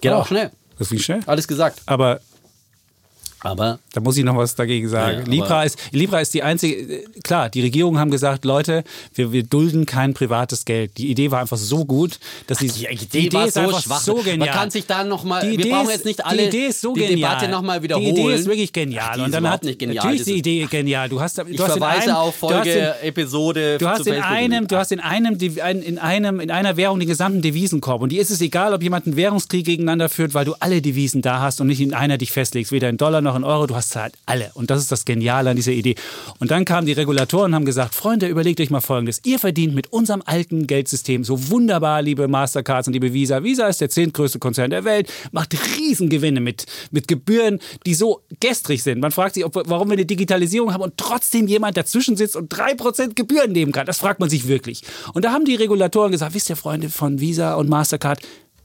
Geht Oh, auch schnell. Das ging schnell. Alles gesagt. Aber Aber Da muss ich noch was dagegen sagen. Ja, Libra, ist, Libra ist die einzige, klar, die Regierungen haben gesagt, Leute, wir, wir dulden kein privates Geld. Die Idee war einfach so gut, dass die, Die Idee, war ist so schwach. so genial. Man kann sich da noch mal, Die wir Idee brauchen jetzt nicht alle die, Idee ist so die genial. Debatte nochmal wiederholen. Die Idee ist wirklich genial. Ach, die und dann hat, nicht genial. Natürlich ist die Idee genial. Du hast, du Ich hast in verweise einem, auf du hast in- Folge Episode Du hast in einem, du hast in einem, in einem, in einer Währung den gesamten Devisenkorb. Und dir ist es egal, ob jemand einen Währungskrieg gegeneinander führt, weil du alle Devisen da hast und nicht in einer dich festlegst, weder in Dollar noch in Euro. Du hast halt alle. Und das ist das Geniale an dieser Idee. Und dann kamen die Regulatoren und haben gesagt, Freunde, überlegt euch mal Folgendes. Ihr verdient mit unserem alten Geldsystem so wunderbar, liebe Mastercards und liebe Visa. Visa ist der zehntgrößte Konzern der Welt, macht Riesengewinne mit, mit Gebühren, die so gestrig sind. Man fragt sich, ob, warum wir eine Digitalisierung haben und trotzdem jemand dazwischen sitzt und 3% Gebühren nehmen kann. Das fragt man sich wirklich. Und da haben die Regulatoren gesagt, wisst ihr, Freunde von Visa und Mastercard,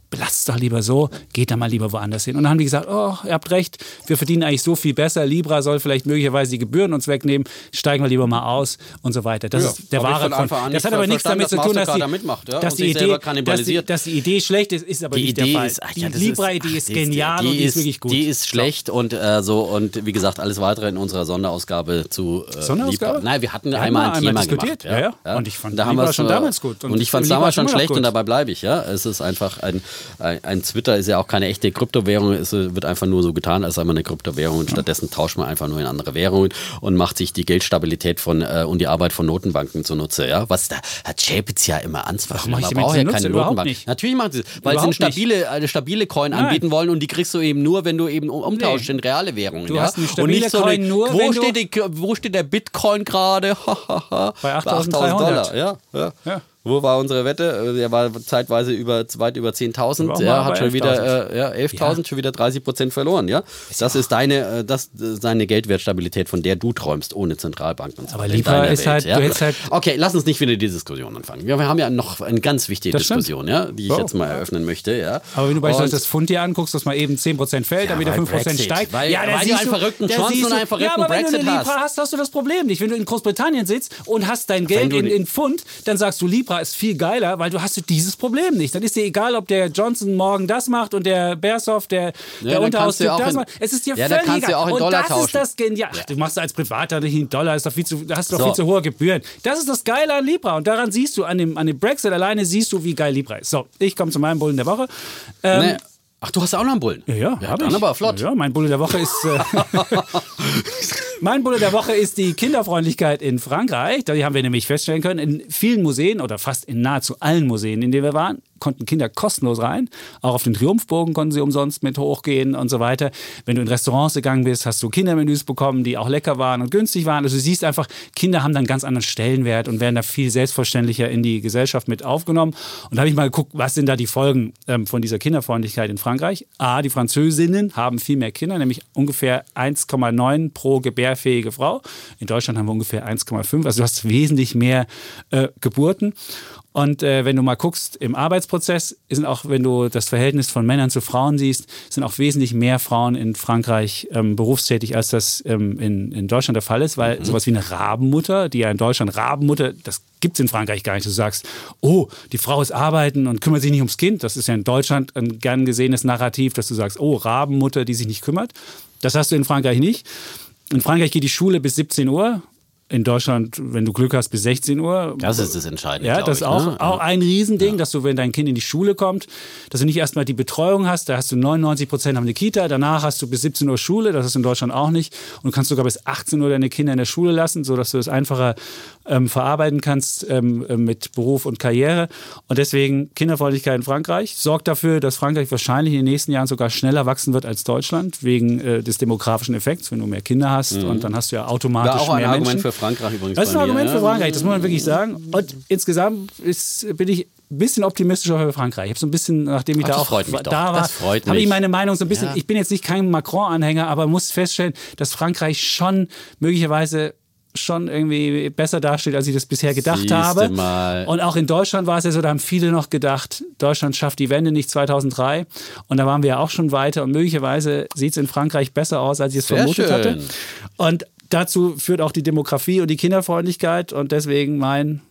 Belasst es doch lieber so, geht da mal lieber woanders hin. Und dann haben die gesagt, oh, ihr habt recht, wir verdienen eigentlich so viel besser, Libra soll vielleicht möglicherweise die Gebühren uns wegnehmen, steigen wir lieber mal aus und so weiter. Das Ja, ist der wahre Grund. Das hat aber nichts damit zu tun, dass die, da mitmacht, ja, dass, die Idee, dass, die, dass die Idee schlecht ist, ist aber die nicht Idee der Fall. ist, ach die ja, das Libra-Idee ist die genial und die ist wirklich gut. Die ist schlecht und äh, so und wie gesagt alles weitere in unserer Sonderausgabe zu äh, Sonderausgabe? Libra. Nein, wir hatten Wir einmal ein Thema diskutiert, gemacht. ja, ja. Und ich fand da haben Libra schon damals gut. Und, ich fand es damals ist schon schlecht und dabei bleibe ich. Ja, es ist einfach ein ein, ein Twitter ist ja auch keine echte Kryptowährung, es wird einfach nur so getan, als sei man eine Kryptowährung und stattdessen tauscht man einfach nur in andere Währungen und macht sich die Geldstabilität von äh, und die Arbeit von Notenbanken zunutze. Ja? Was da hat Chapitz ja immer Anzweifeln. Man braucht ja keine Notenbank. nicht. Natürlich machen sie es, weil Überhaupt sie eine stabile, eine stabile Coin Nein. anbieten wollen und die kriegst du eben nur, wenn du eben um- umtauschst in reale Währungen. Du ja? hast eine und stabile nicht so eine, Coin nur, wo, steht die, wo steht der Bitcoin gerade? Bei 8000 8.300. Dollar. Ja, ja. Ja. Wo war unsere Wette? Der war zeitweise über, weit über 10.000. War auch Er hat schon wieder 11.000. äh, ja, 11.000, schon wieder 30 Prozent verloren. Ja, das ist deine, äh, das deine Geldwertstabilität, von der du träumst, ohne Zentralbanken und so Aber lieber ist halt- du hättest halt- Okay, lass uns nicht wieder die Diskussion anfangen. Wir, wir haben ja noch eine ganz wichtige Das stimmt. Diskussion, ja, die ich Oh. jetzt mal eröffnen möchte. Ja. Aber wenn du beispielsweise das Pfund dir anguckst, dass mal eben 10% fällt, dann wieder weil 5% Brexit. steigt. Weil- ja, weil du einen verrückten Johnson und einen verrückten ja, aber wenn du Brexit eine Libra hast. hast, hast du das Problem nicht. Wenn du in Großbritannien sitzt und hast dein Geld in, in Pfund, dann sagst du, Libra ist viel geiler, weil du hast du dieses Problem nicht. Dann ist dir egal, ob der Johnson morgen das macht und der Bershoff, der, der dann Unterhaustyp du ja das in- macht. Es ist dir Ja, völlig kannst du ja egal. auch in und Dollar das tauschen. ist das Genial. Ach, du machst als Privater nicht in Dollar, ist doch viel zu, da hast du doch So. viel zu hohe Gebühren. Das ist das Geile an Libra. Und daran siehst du, an dem, an dem Brexit alleine siehst du, wie geil Libra ist. So, ich komme zu meinem Bullen der Woche. Ähm, Nee. Ach, du hast auch noch einen Bullen. ja, ja, ja dann ich. aber flott. Ja, mein Bulle der Woche ist. Äh, mein Bulle der Woche ist die Kinderfreundlichkeit in Frankreich. Da haben wir nämlich feststellen können, in vielen Museen oder fast in nahezu allen Museen, in denen wir waren, konnten Kinder kostenlos rein. Auch auf den Triumphbogen konnten sie umsonst mit hochgehen und so weiter. Wenn du in Restaurants gegangen bist, hast du Kindermenüs bekommen, die auch lecker waren und günstig waren. Also du siehst einfach, Kinder haben dann ganz anderen Stellenwert und werden da viel selbstverständlicher in die Gesellschaft mit aufgenommen. Und da habe ich mal geguckt, was sind da die Folgen ähm, von dieser Kinderfreundlichkeit in Frankreich. A, die Französinnen haben viel mehr Kinder, nämlich ungefähr 1,9 pro gebärfähige Frau. In Deutschland haben wir ungefähr 1,5. Also du hast wesentlich mehr äh, Geburten. Und äh, wenn du mal guckst, im Arbeitsprozess sind auch, wenn du das Verhältnis von Männern zu Frauen siehst, sind auch wesentlich mehr Frauen in Frankreich ähm, berufstätig, als das ähm, in, in Deutschland der Fall ist, weil sowas wie eine Rabenmutter, die ja in Deutschland Rabenmutter, das gibt es in Frankreich gar nicht. Du sagst, oh, die Frau ist arbeiten und kümmert sich nicht ums Kind. Das ist ja in Deutschland ein gern gesehenes Narrativ, dass du sagst, oh, Rabenmutter, die sich nicht kümmert. Das hast du in Frankreich nicht. In Frankreich geht die Schule bis 17 Uhr. In Deutschland, wenn du Glück hast, bis 16 Uhr. Das ist das Entscheidende. Ja, das ist auch, ne? auch ein Riesending, dass du, wenn dein Kind in die Schule kommt, dass du nicht erstmal die Betreuung hast, da hast du 99 Prozent haben eine Kita, danach hast du bis 17 Uhr Schule, das ist in Deutschland auch nicht. Und du kannst sogar bis 18 Uhr deine Kinder in der Schule lassen, sodass du es einfacher ähm, verarbeiten kannst ähm, äh, mit Beruf und Karriere. Und deswegen Kinderfreundlichkeit in Frankreich sorgt dafür, dass Frankreich wahrscheinlich in den nächsten Jahren sogar schneller wachsen wird als Deutschland, wegen äh, des demografischen Effekts, wenn du mehr Kinder hast und dann hast du ja automatisch War Mhm. auch ein mehr Argument Menschen. für Frankreich übrigens. Das ist ein mir, Argument für Frankreich, das muss man wirklich sagen. Und insgesamt ist, bin ich ein bisschen optimistischer für Frankreich. Ich habe so ein bisschen, nachdem ich Ach, da auch da war, habe ich meine Meinung so ein bisschen. Ja. Ich bin jetzt nicht kein Macron-Anhänger, aber muss feststellen, dass Frankreich schon möglicherweise schon irgendwie besser dasteht, als ich das bisher gedacht Siehste habe. mal. Und auch in Deutschland war es ja so, da haben viele noch gedacht, Deutschland schafft die Wende nicht 2003. Und da waren wir ja auch schon weiter. Und möglicherweise sieht es in Frankreich besser aus, als ich es Sehr vermutet schön. hatte. Und dazu führt auch die Demografie und die Kinderfreundlichkeit. Und deswegen mein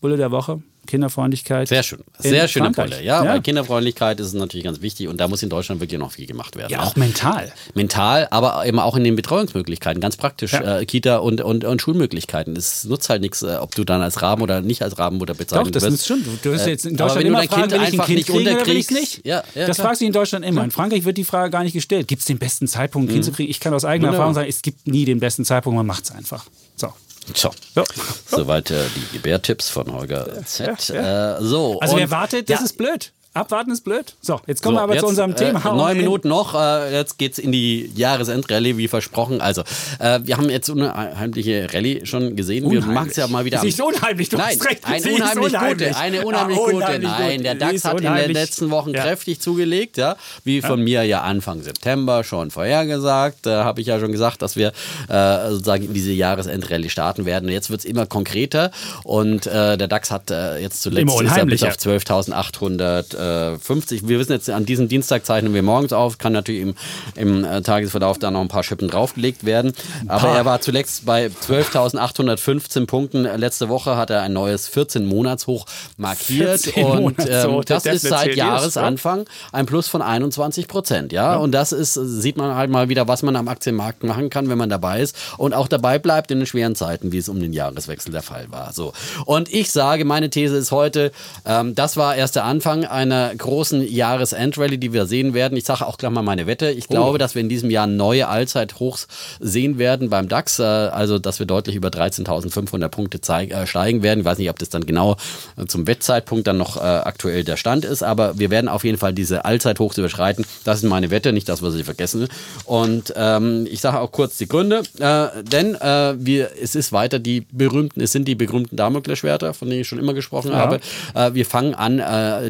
Bulle der Woche. Kinderfreundlichkeit. Sehr schön. Sehr schöne Frankreich. Bulle. Ja, Ja. weil Kinderfreundlichkeit ist natürlich ganz wichtig und da muss in Deutschland wirklich noch viel gemacht werden. Ja, ne? auch mental. Mental, aber eben auch in den Betreuungsmöglichkeiten, ganz praktisch. Ja. Äh, Kita und, und, und Schulmöglichkeiten. Es nutzt halt nichts, äh, ob du dann als Raben oder nicht als Rabenmutter Doch, bezeichnet das wirst. ist schon. Du wirst Äh, jetzt in Deutschland immer fragen, Kind will ich ein Kind nicht kriegen oder will ich nicht? Ja, ja, das klar. fragst du in Deutschland immer. In Frankreich wird die Frage gar nicht gestellt. Gibt es den besten Zeitpunkt, ein Kind zu kriegen? Ich kann aus eigener Wunderbar. Erfahrung sagen, es gibt nie den besten Zeitpunkt, man macht es einfach. So. So. Ja. Soweit äh, die Gebärtipps von Holger Z. Ja, Äh, so. Also wer wartet, das Ja. ist blöd. Abwarten ist blöd. So, jetzt kommen so, wir aber jetzt, zu unserem äh, Thema. Äh, neun Minuten noch. Äh, jetzt geht's in die Jahresendrallye, wie versprochen. Also, äh, wir haben jetzt eine unheimliche Rallye schon gesehen. Unheimlich. Wir machen es ja mal wieder. Ist nicht unheimlich, du Nein, hast recht. Eine unheimlich, unheimlich gute. Eine unheimlich, ja, unheimlich gute. Nein, der DAX hat in den letzten Wochen ja. kräftig zugelegt. Ja, wie von ja. mir ja Anfang September schon vorhergesagt. Da habe ich ja schon gesagt, dass wir äh, sozusagen in diese Jahresendrallye starten werden. Und jetzt es immer konkreter. Und der DAX hat jetzt zuletzt bis auf 12.800 äh, 50. Wir wissen jetzt, an diesem Dienstag zeichnen wir morgens auf. Kann natürlich im, im äh, Tagesverlauf da noch ein paar Schippen draufgelegt werden. Aber er war zuletzt bei 12.815 Punkten. Äh, letzte Woche hat er ein neues 14-Monats-Hoch markiert. und ähm, das ist seit Jahresanfang ein Plus von 21 Prozent. Ja? ja? und das ist, sieht man halt mal wieder, was man am Aktienmarkt machen kann, wenn man dabei ist und auch dabei bleibt in den schweren Zeiten, wie es um den Jahreswechsel der Fall war. So. Und ich sage, meine These ist heute, ähm, das war erst der Anfang einer einer großen Jahresendrallye, die wir sehen werden. Ich sage auch gleich mal meine Wette. Ich glaube, oh. dass wir in diesem Jahr neue Allzeithochs sehen werden beim DAX. Äh, also, dass wir deutlich über 13.500 Punkte äh, steigen werden. Ich weiß nicht, ob das dann genau äh, zum Wettzeitpunkt dann noch aktuell der Stand ist, aber wir werden auf jeden Fall diese Allzeithochs überschreiten. Das ist meine Wette, nicht das, was ich vergessen. Und ähm, ich sage auch kurz die Gründe, äh, denn äh, wir, es ist weiter die berühmten, es sind die berühmten Damoklesschwerter, von denen ich schon immer gesprochen ja. habe. Äh, wir fangen an,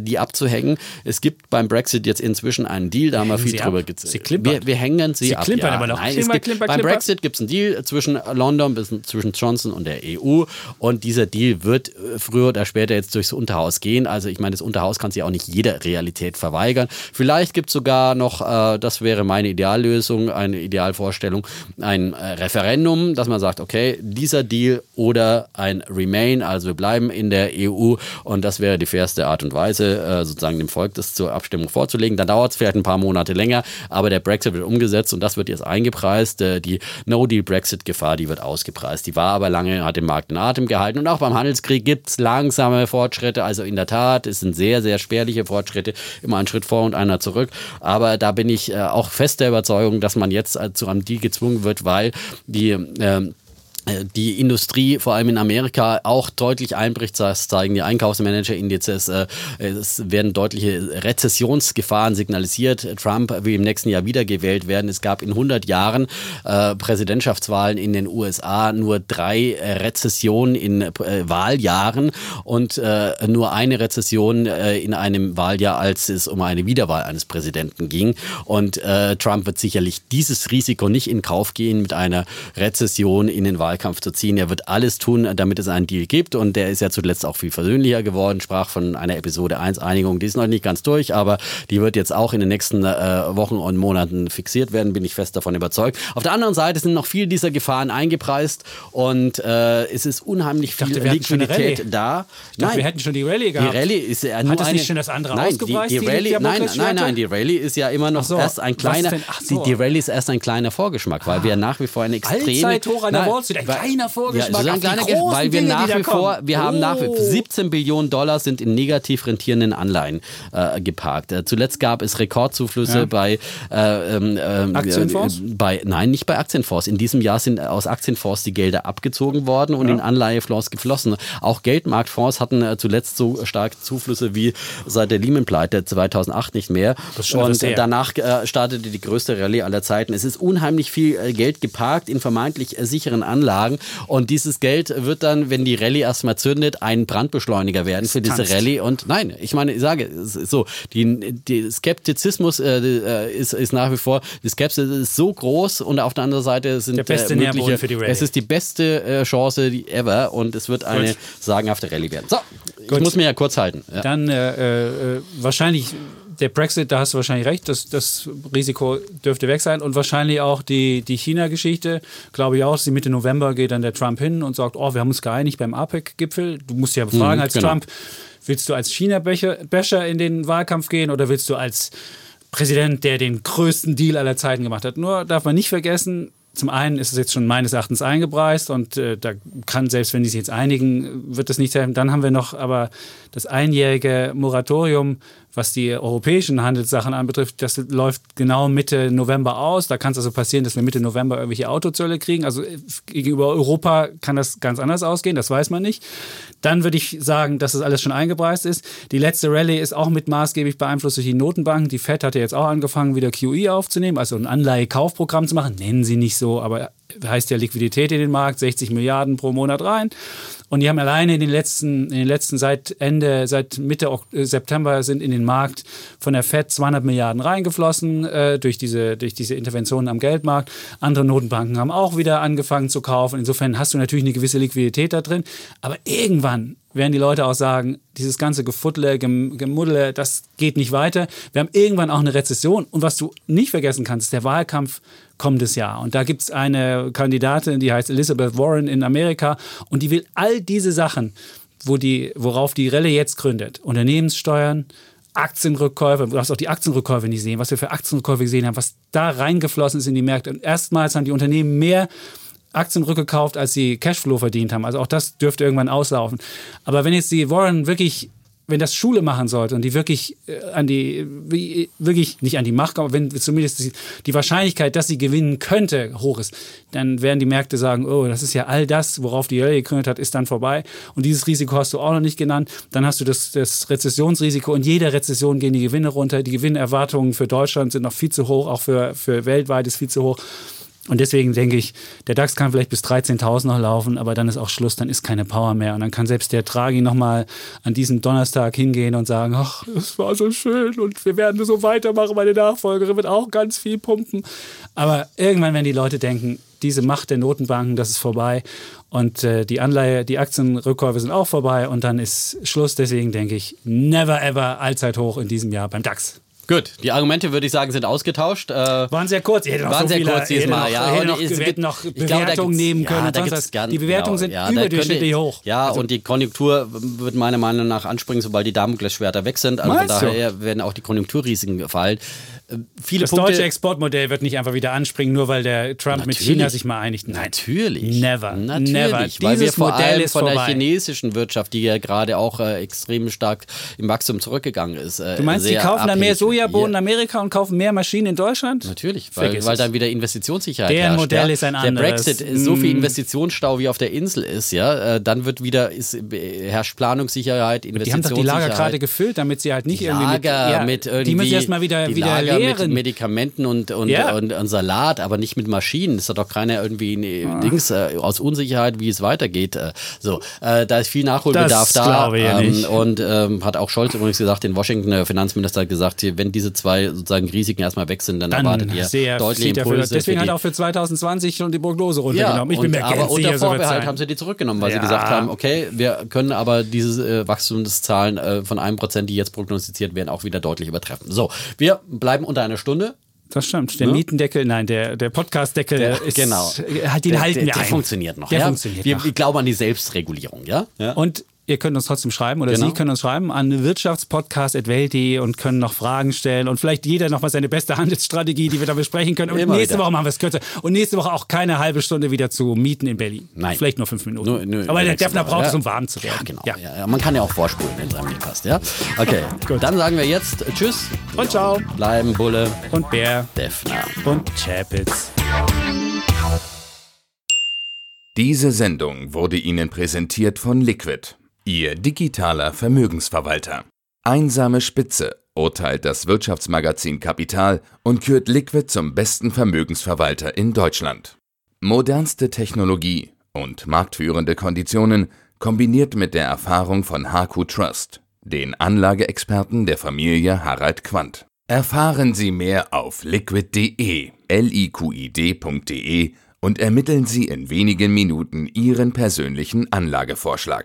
die abzuhängen. Es gibt beim Brexit jetzt inzwischen einen Deal, da haben wir viel sie drüber gezählt. Wir, wir hängen sie, sie ab. Klimpern ja. aber noch. Nein, klimper, gibt, klimper, beim klimper. Brexit gibt es einen Deal zwischen London, zwischen Johnson und der EU und dieser Deal wird äh, früher oder später jetzt durchs Unterhaus gehen. Also ich meine, das Unterhaus kann sich auch nicht jeder Realität verweigern. Vielleicht gibt es sogar noch, äh, das wäre meine Ideallösung, eine Idealvorstellung, ein äh, Referendum, dass man sagt, okay, dieser Deal oder ein Remain, also wir bleiben in der EU und das wäre die fairste Art und Weise, äh, sozusagen dem Volk das zur Abstimmung vorzulegen. Dann dauert es vielleicht ein paar Monate länger, aber der Brexit wird umgesetzt und das wird jetzt eingepreist. Äh, die No-Deal-Brexit-Gefahr, die wird ausgepreist. Die war aber lange, hat den Markt in Atem gehalten und auch beim Handelskrieg gibt es langsame Fortschritte. Also in der Tat, es sind sehr, sehr spärliche Fortschritte, immer ein Schritt vor und einer zurück. Aber da bin ich auch fest der Überzeugung, dass man jetzt zu einem Deal gezwungen wird, weil die ähm, äh, die Industrie, vor allem in Amerika, auch deutlich einbricht. Das zeigen die Einkaufsmanager-Indizes. Äh, es werden deutliche Rezessionsgefahren signalisiert. Trump will im nächsten Jahr wiedergewählt werden. Es gab in 100 Jahren äh, Präsidentschaftswahlen in den USA nur drei Rezessionen in Wahljahren und nur eine Rezession in einem Wahljahr, als es um eine Wiederwahl eines Präsidenten ging. Und Trump wird sicherlich dieses Risiko nicht in Kauf gehen mit einer Rezession in den Wahljahren Wahlkampf zu ziehen. Er wird alles tun, damit es einen Deal gibt und der ist ja zuletzt auch viel versöhnlicher geworden, sprach von einer Episode 1 Einigung, die ist noch nicht ganz durch, aber die wird jetzt auch in den nächsten äh, Wochen und Monaten fixiert werden, bin ich fest davon überzeugt. Auf der anderen Seite sind noch viele dieser Gefahren eingepreist und äh, es ist unheimlich viel dachte, Liquidität da. Ich dachte, nein, wir hätten schon die Rallye gehabt. Die Rallye ist ja nur Hat das eine, nicht schon das andere nein? Die, die Rallye, die nein, nein, nein, die Rallye ist ja immer noch so, erst ein kleiner, so. die, die Rallye ist erst ein kleiner Vorgeschmack, weil wir nach wie vor eine extreme... Allzeit hoch an der Wall Street, kleiner Vorgeschmack. Ja, so ein kleiner Geld, weil wir Dinge, nach wie vor, wir oh. haben nach wie vor 17 Billionen Dollar sind in negativ rentierenden Anleihen äh, geparkt. Äh, zuletzt gab es Rekordzuflüsse ja. bei äh, ähm, ähm Aktienfonds? Bei, nein, nicht bei Aktienfonds. In diesem Jahr sind aus Aktienfonds die Gelder abgezogen worden und ja. in Anleihefonds geflossen. Auch Geldmarktfonds hatten äh, zuletzt so stark Zuflüsse wie seit der Lehman-Pleite 2008 nicht mehr. und danach äh, startete die größte Rallye aller Zeiten. Es ist unheimlich viel äh, Geld geparkt in vermeintlich sicheren Anlagen und dieses Geld wird dann, wenn die Rallye erstmal zündet, ein Brandbeschleuniger werden für diese Rallye. Und nein, ich meine, ich sage so, die, die Skeptizismus äh, äh, ist, ist nach wie vor, die Skepsis ist so groß und auf der anderen Seite sind der beste äh, mögliche, für die Rallye. es ist die beste äh, Chance die ever und es wird eine Gut. sagenhafte Rallye werden. So, Gut. ich muss mir ja kurz halten. Ja. Dann äh, äh, wahrscheinlich der Brexit, da hast du wahrscheinlich recht, das, das Risiko dürfte weg sein. Und wahrscheinlich auch die, die China-Geschichte, glaube ich auch, sie Mitte November geht dann der Trump hin und sagt, oh, wir haben uns geeinigt beim APEC-Gipfel. Du musst ja befragen mhm, als genau. Trump, willst du als China-Becher in den Wahlkampf gehen oder willst du als Präsident, der den größten Deal aller Zeiten gemacht hat? Nur darf man nicht vergessen, zum einen ist es jetzt schon meines Erachtens eingepreist und äh, da kann, selbst wenn die sich jetzt einigen, wird das nicht helfen. Dann haben wir noch aber das einjährige Moratorium was die europäischen Handelssachen anbetrifft, das läuft genau Mitte November aus. Da kann es also passieren, dass wir Mitte November irgendwelche Autozölle kriegen. Also äh, gegenüber Europa kann das ganz anders ausgehen, das weiß man nicht. Dann würde ich sagen, dass das alles schon eingepreist ist. Die letzte Rallye ist auch mit maßgeblich beeinflusst durch die Notenbanken. Die Fed hat ja jetzt auch angefangen, wieder QE aufzunehmen, also ein Anleihekaufprogramm zu machen. Nennen sie nicht so, aber heißt ja Liquidität in den Markt, 60 Milliarden pro Monat rein. Und die haben alleine in den letzten, in den letzten seit Ende, seit Mitte äh, September sind in den Markt von der Fed 200 Milliarden reingeflossen äh, durch, diese, durch diese Interventionen am Geldmarkt. Andere Notenbanken haben auch wieder angefangen zu kaufen. Insofern hast du natürlich eine gewisse Liquidität da drin. Aber irgendwann werden die Leute auch sagen, dieses ganze Gefuddle, Gemuddle, das geht nicht weiter. Wir haben irgendwann auch eine Rezession. Und was du nicht vergessen kannst, ist der Wahlkampf kommendes Jahr. Und da gibt es eine Kandidatin, die heißt Elizabeth Warren in Amerika und die will all diese Sachen, wo die, worauf die Relle jetzt gründet, Unternehmenssteuern, Aktienrückkäufe, du hast auch die Aktienrückkäufe nicht sehen, was wir für Aktienrückkäufe gesehen haben, was da reingeflossen ist in die Märkte. Und erstmals haben die Unternehmen mehr Aktien rückgekauft, als sie Cashflow verdient haben. Also auch das dürfte irgendwann auslaufen. Aber wenn jetzt die Warren wirklich wenn das Schule machen sollte und die wirklich äh, an die, wirklich nicht an die Macht kommen, wenn zumindest die, die Wahrscheinlichkeit, dass sie gewinnen könnte, hoch ist, dann werden die Märkte sagen, oh, das ist ja all das, worauf die Hölle gegründet hat, ist dann vorbei. Und dieses Risiko hast du auch noch nicht genannt. Dann hast du das, das Rezessionsrisiko. und jeder Rezession gehen die Gewinne runter. Die Gewinnerwartungen für Deutschland sind noch viel zu hoch, auch für, für weltweit ist viel zu hoch. Und deswegen denke ich, der DAX kann vielleicht bis 13.000 noch laufen, aber dann ist auch Schluss, dann ist keine Power mehr. Und dann kann selbst der Draghi nochmal an diesem Donnerstag hingehen und sagen, ach, es war so schön und wir werden so weitermachen, meine Nachfolgerin wird auch ganz viel pumpen. Aber irgendwann werden die Leute denken, diese Macht der Notenbanken, das ist vorbei. Und äh, die Anleihe, die Aktienrückkäufe sind auch vorbei und dann ist Schluss. Deswegen denke ich, never ever Allzeithoch in diesem Jahr beim DAX. Gut, die Argumente würde ich sagen sind ausgetauscht. Äh, waren sehr kurz. Ihr waren so sehr viele, kurz diesmal. Ja, und noch, wir hätten noch Bewertungen nehmen können. Ja, ganz, die Bewertungen genau, sind ja, überdurchschnittlich hoch. Ja, also, und die Konjunktur wird meiner Meinung nach anspringen, sobald die Damoklesschwerter weg sind. Also von daher du? werden auch die Konjunkturrisiken fallen. Viele das Punkte, deutsche Exportmodell wird nicht einfach wieder anspringen, nur weil der Trump mit China sich mal einigt. Nein. Natürlich. Never. Natürlich. Never. Weil Dieses wir vor Modell allem von vorbei. der chinesischen Wirtschaft, die ja gerade auch äh, extrem stark im Wachstum zurückgegangen ist. Äh, du meinst, die kaufen dann mehr Sojabohnen in Amerika und kaufen mehr Maschinen in Deutschland? Natürlich, weil, weil dann wieder Investitionssicherheit Der herrscht. Modell ja? ist ein anderes. Der Brexit, mm. so viel Investitionsstau wie auf der Insel ist, ja, äh, dann wird wieder, ist, äh, herrscht Planungssicherheit, Investitionssicherheit. Die haben doch die Lager gerade gefüllt, damit sie halt nicht die irgendwie mit, ja, mit irgendwie, die müssen erstmal wieder, wieder Lager leeren. Mit Medikamenten und, und, ja. und, und, Salat, aber nicht mit Maschinen. Das hat doch keiner irgendwie ah. Dings äh, aus Unsicherheit, wie es weitergeht. Äh, so, äh, da ist viel Nachholbedarf das da. Ähm, und ähm, hat auch Scholz übrigens gesagt, in Washington, der Finanzminister hat gesagt, wenn diese zwei sozusagen Risiken erstmal weg sind, dann, dann erwartet ihr sehr deutliche Impulse. Deswegen hat er auch für 2020 schon die Prognose runtergenommen. Ja, ich bin und, mir aber unter Vorbehalt haben sie die zurückgenommen, weil ja. sie gesagt haben, okay, wir können aber diese äh, Wachstumszahlen äh, von einem Prozent, die jetzt prognostiziert werden, auch wieder deutlich übertreffen. So, wir bleiben unter einer Stunde. Das stimmt. Der ne? Mietendeckel, nein, der, der Podcastdeckel der, ist. Genau. Den der, halten wir der, der ein. funktioniert noch. Der ja? funktioniert wir, noch. wir glauben an die Selbstregulierung, ja? ja? Und Ihr könnt uns trotzdem schreiben oder genau. Sie können uns schreiben an wirtschaftspodcast.welt.de und können noch Fragen stellen und vielleicht jeder noch mal seine beste Handelsstrategie, die wir da besprechen können. Und Immer nächste wieder. Woche machen wir es kürzer. Und nächste Woche auch keine halbe Stunde wieder zu Mieten in Berlin. Nein. Vielleicht nur fünf Minuten. Nur, nur Aber der Defner braucht es, um warm zu werden. Ja, genau. Ja. Ja, man kann ja auch vorspulen, wenn es einem nicht passt. Ja? Okay, Gut. dann sagen wir jetzt Tschüss. Und ciao. Bleiben Bulle. Und Bär. Defner. Und Chapitz. Diese Sendung wurde Ihnen präsentiert von Liquid. Ihr digitaler Vermögensverwalter. Einsame Spitze urteilt das Wirtschaftsmagazin Kapital und kürt Liquid zum besten Vermögensverwalter in Deutschland. Modernste Technologie und marktführende Konditionen kombiniert mit der Erfahrung von HQ Trust, den Anlageexperten der Familie Harald Quandt. Erfahren Sie mehr auf liquid.de, liqid.de und ermitteln Sie in wenigen Minuten Ihren persönlichen Anlagevorschlag.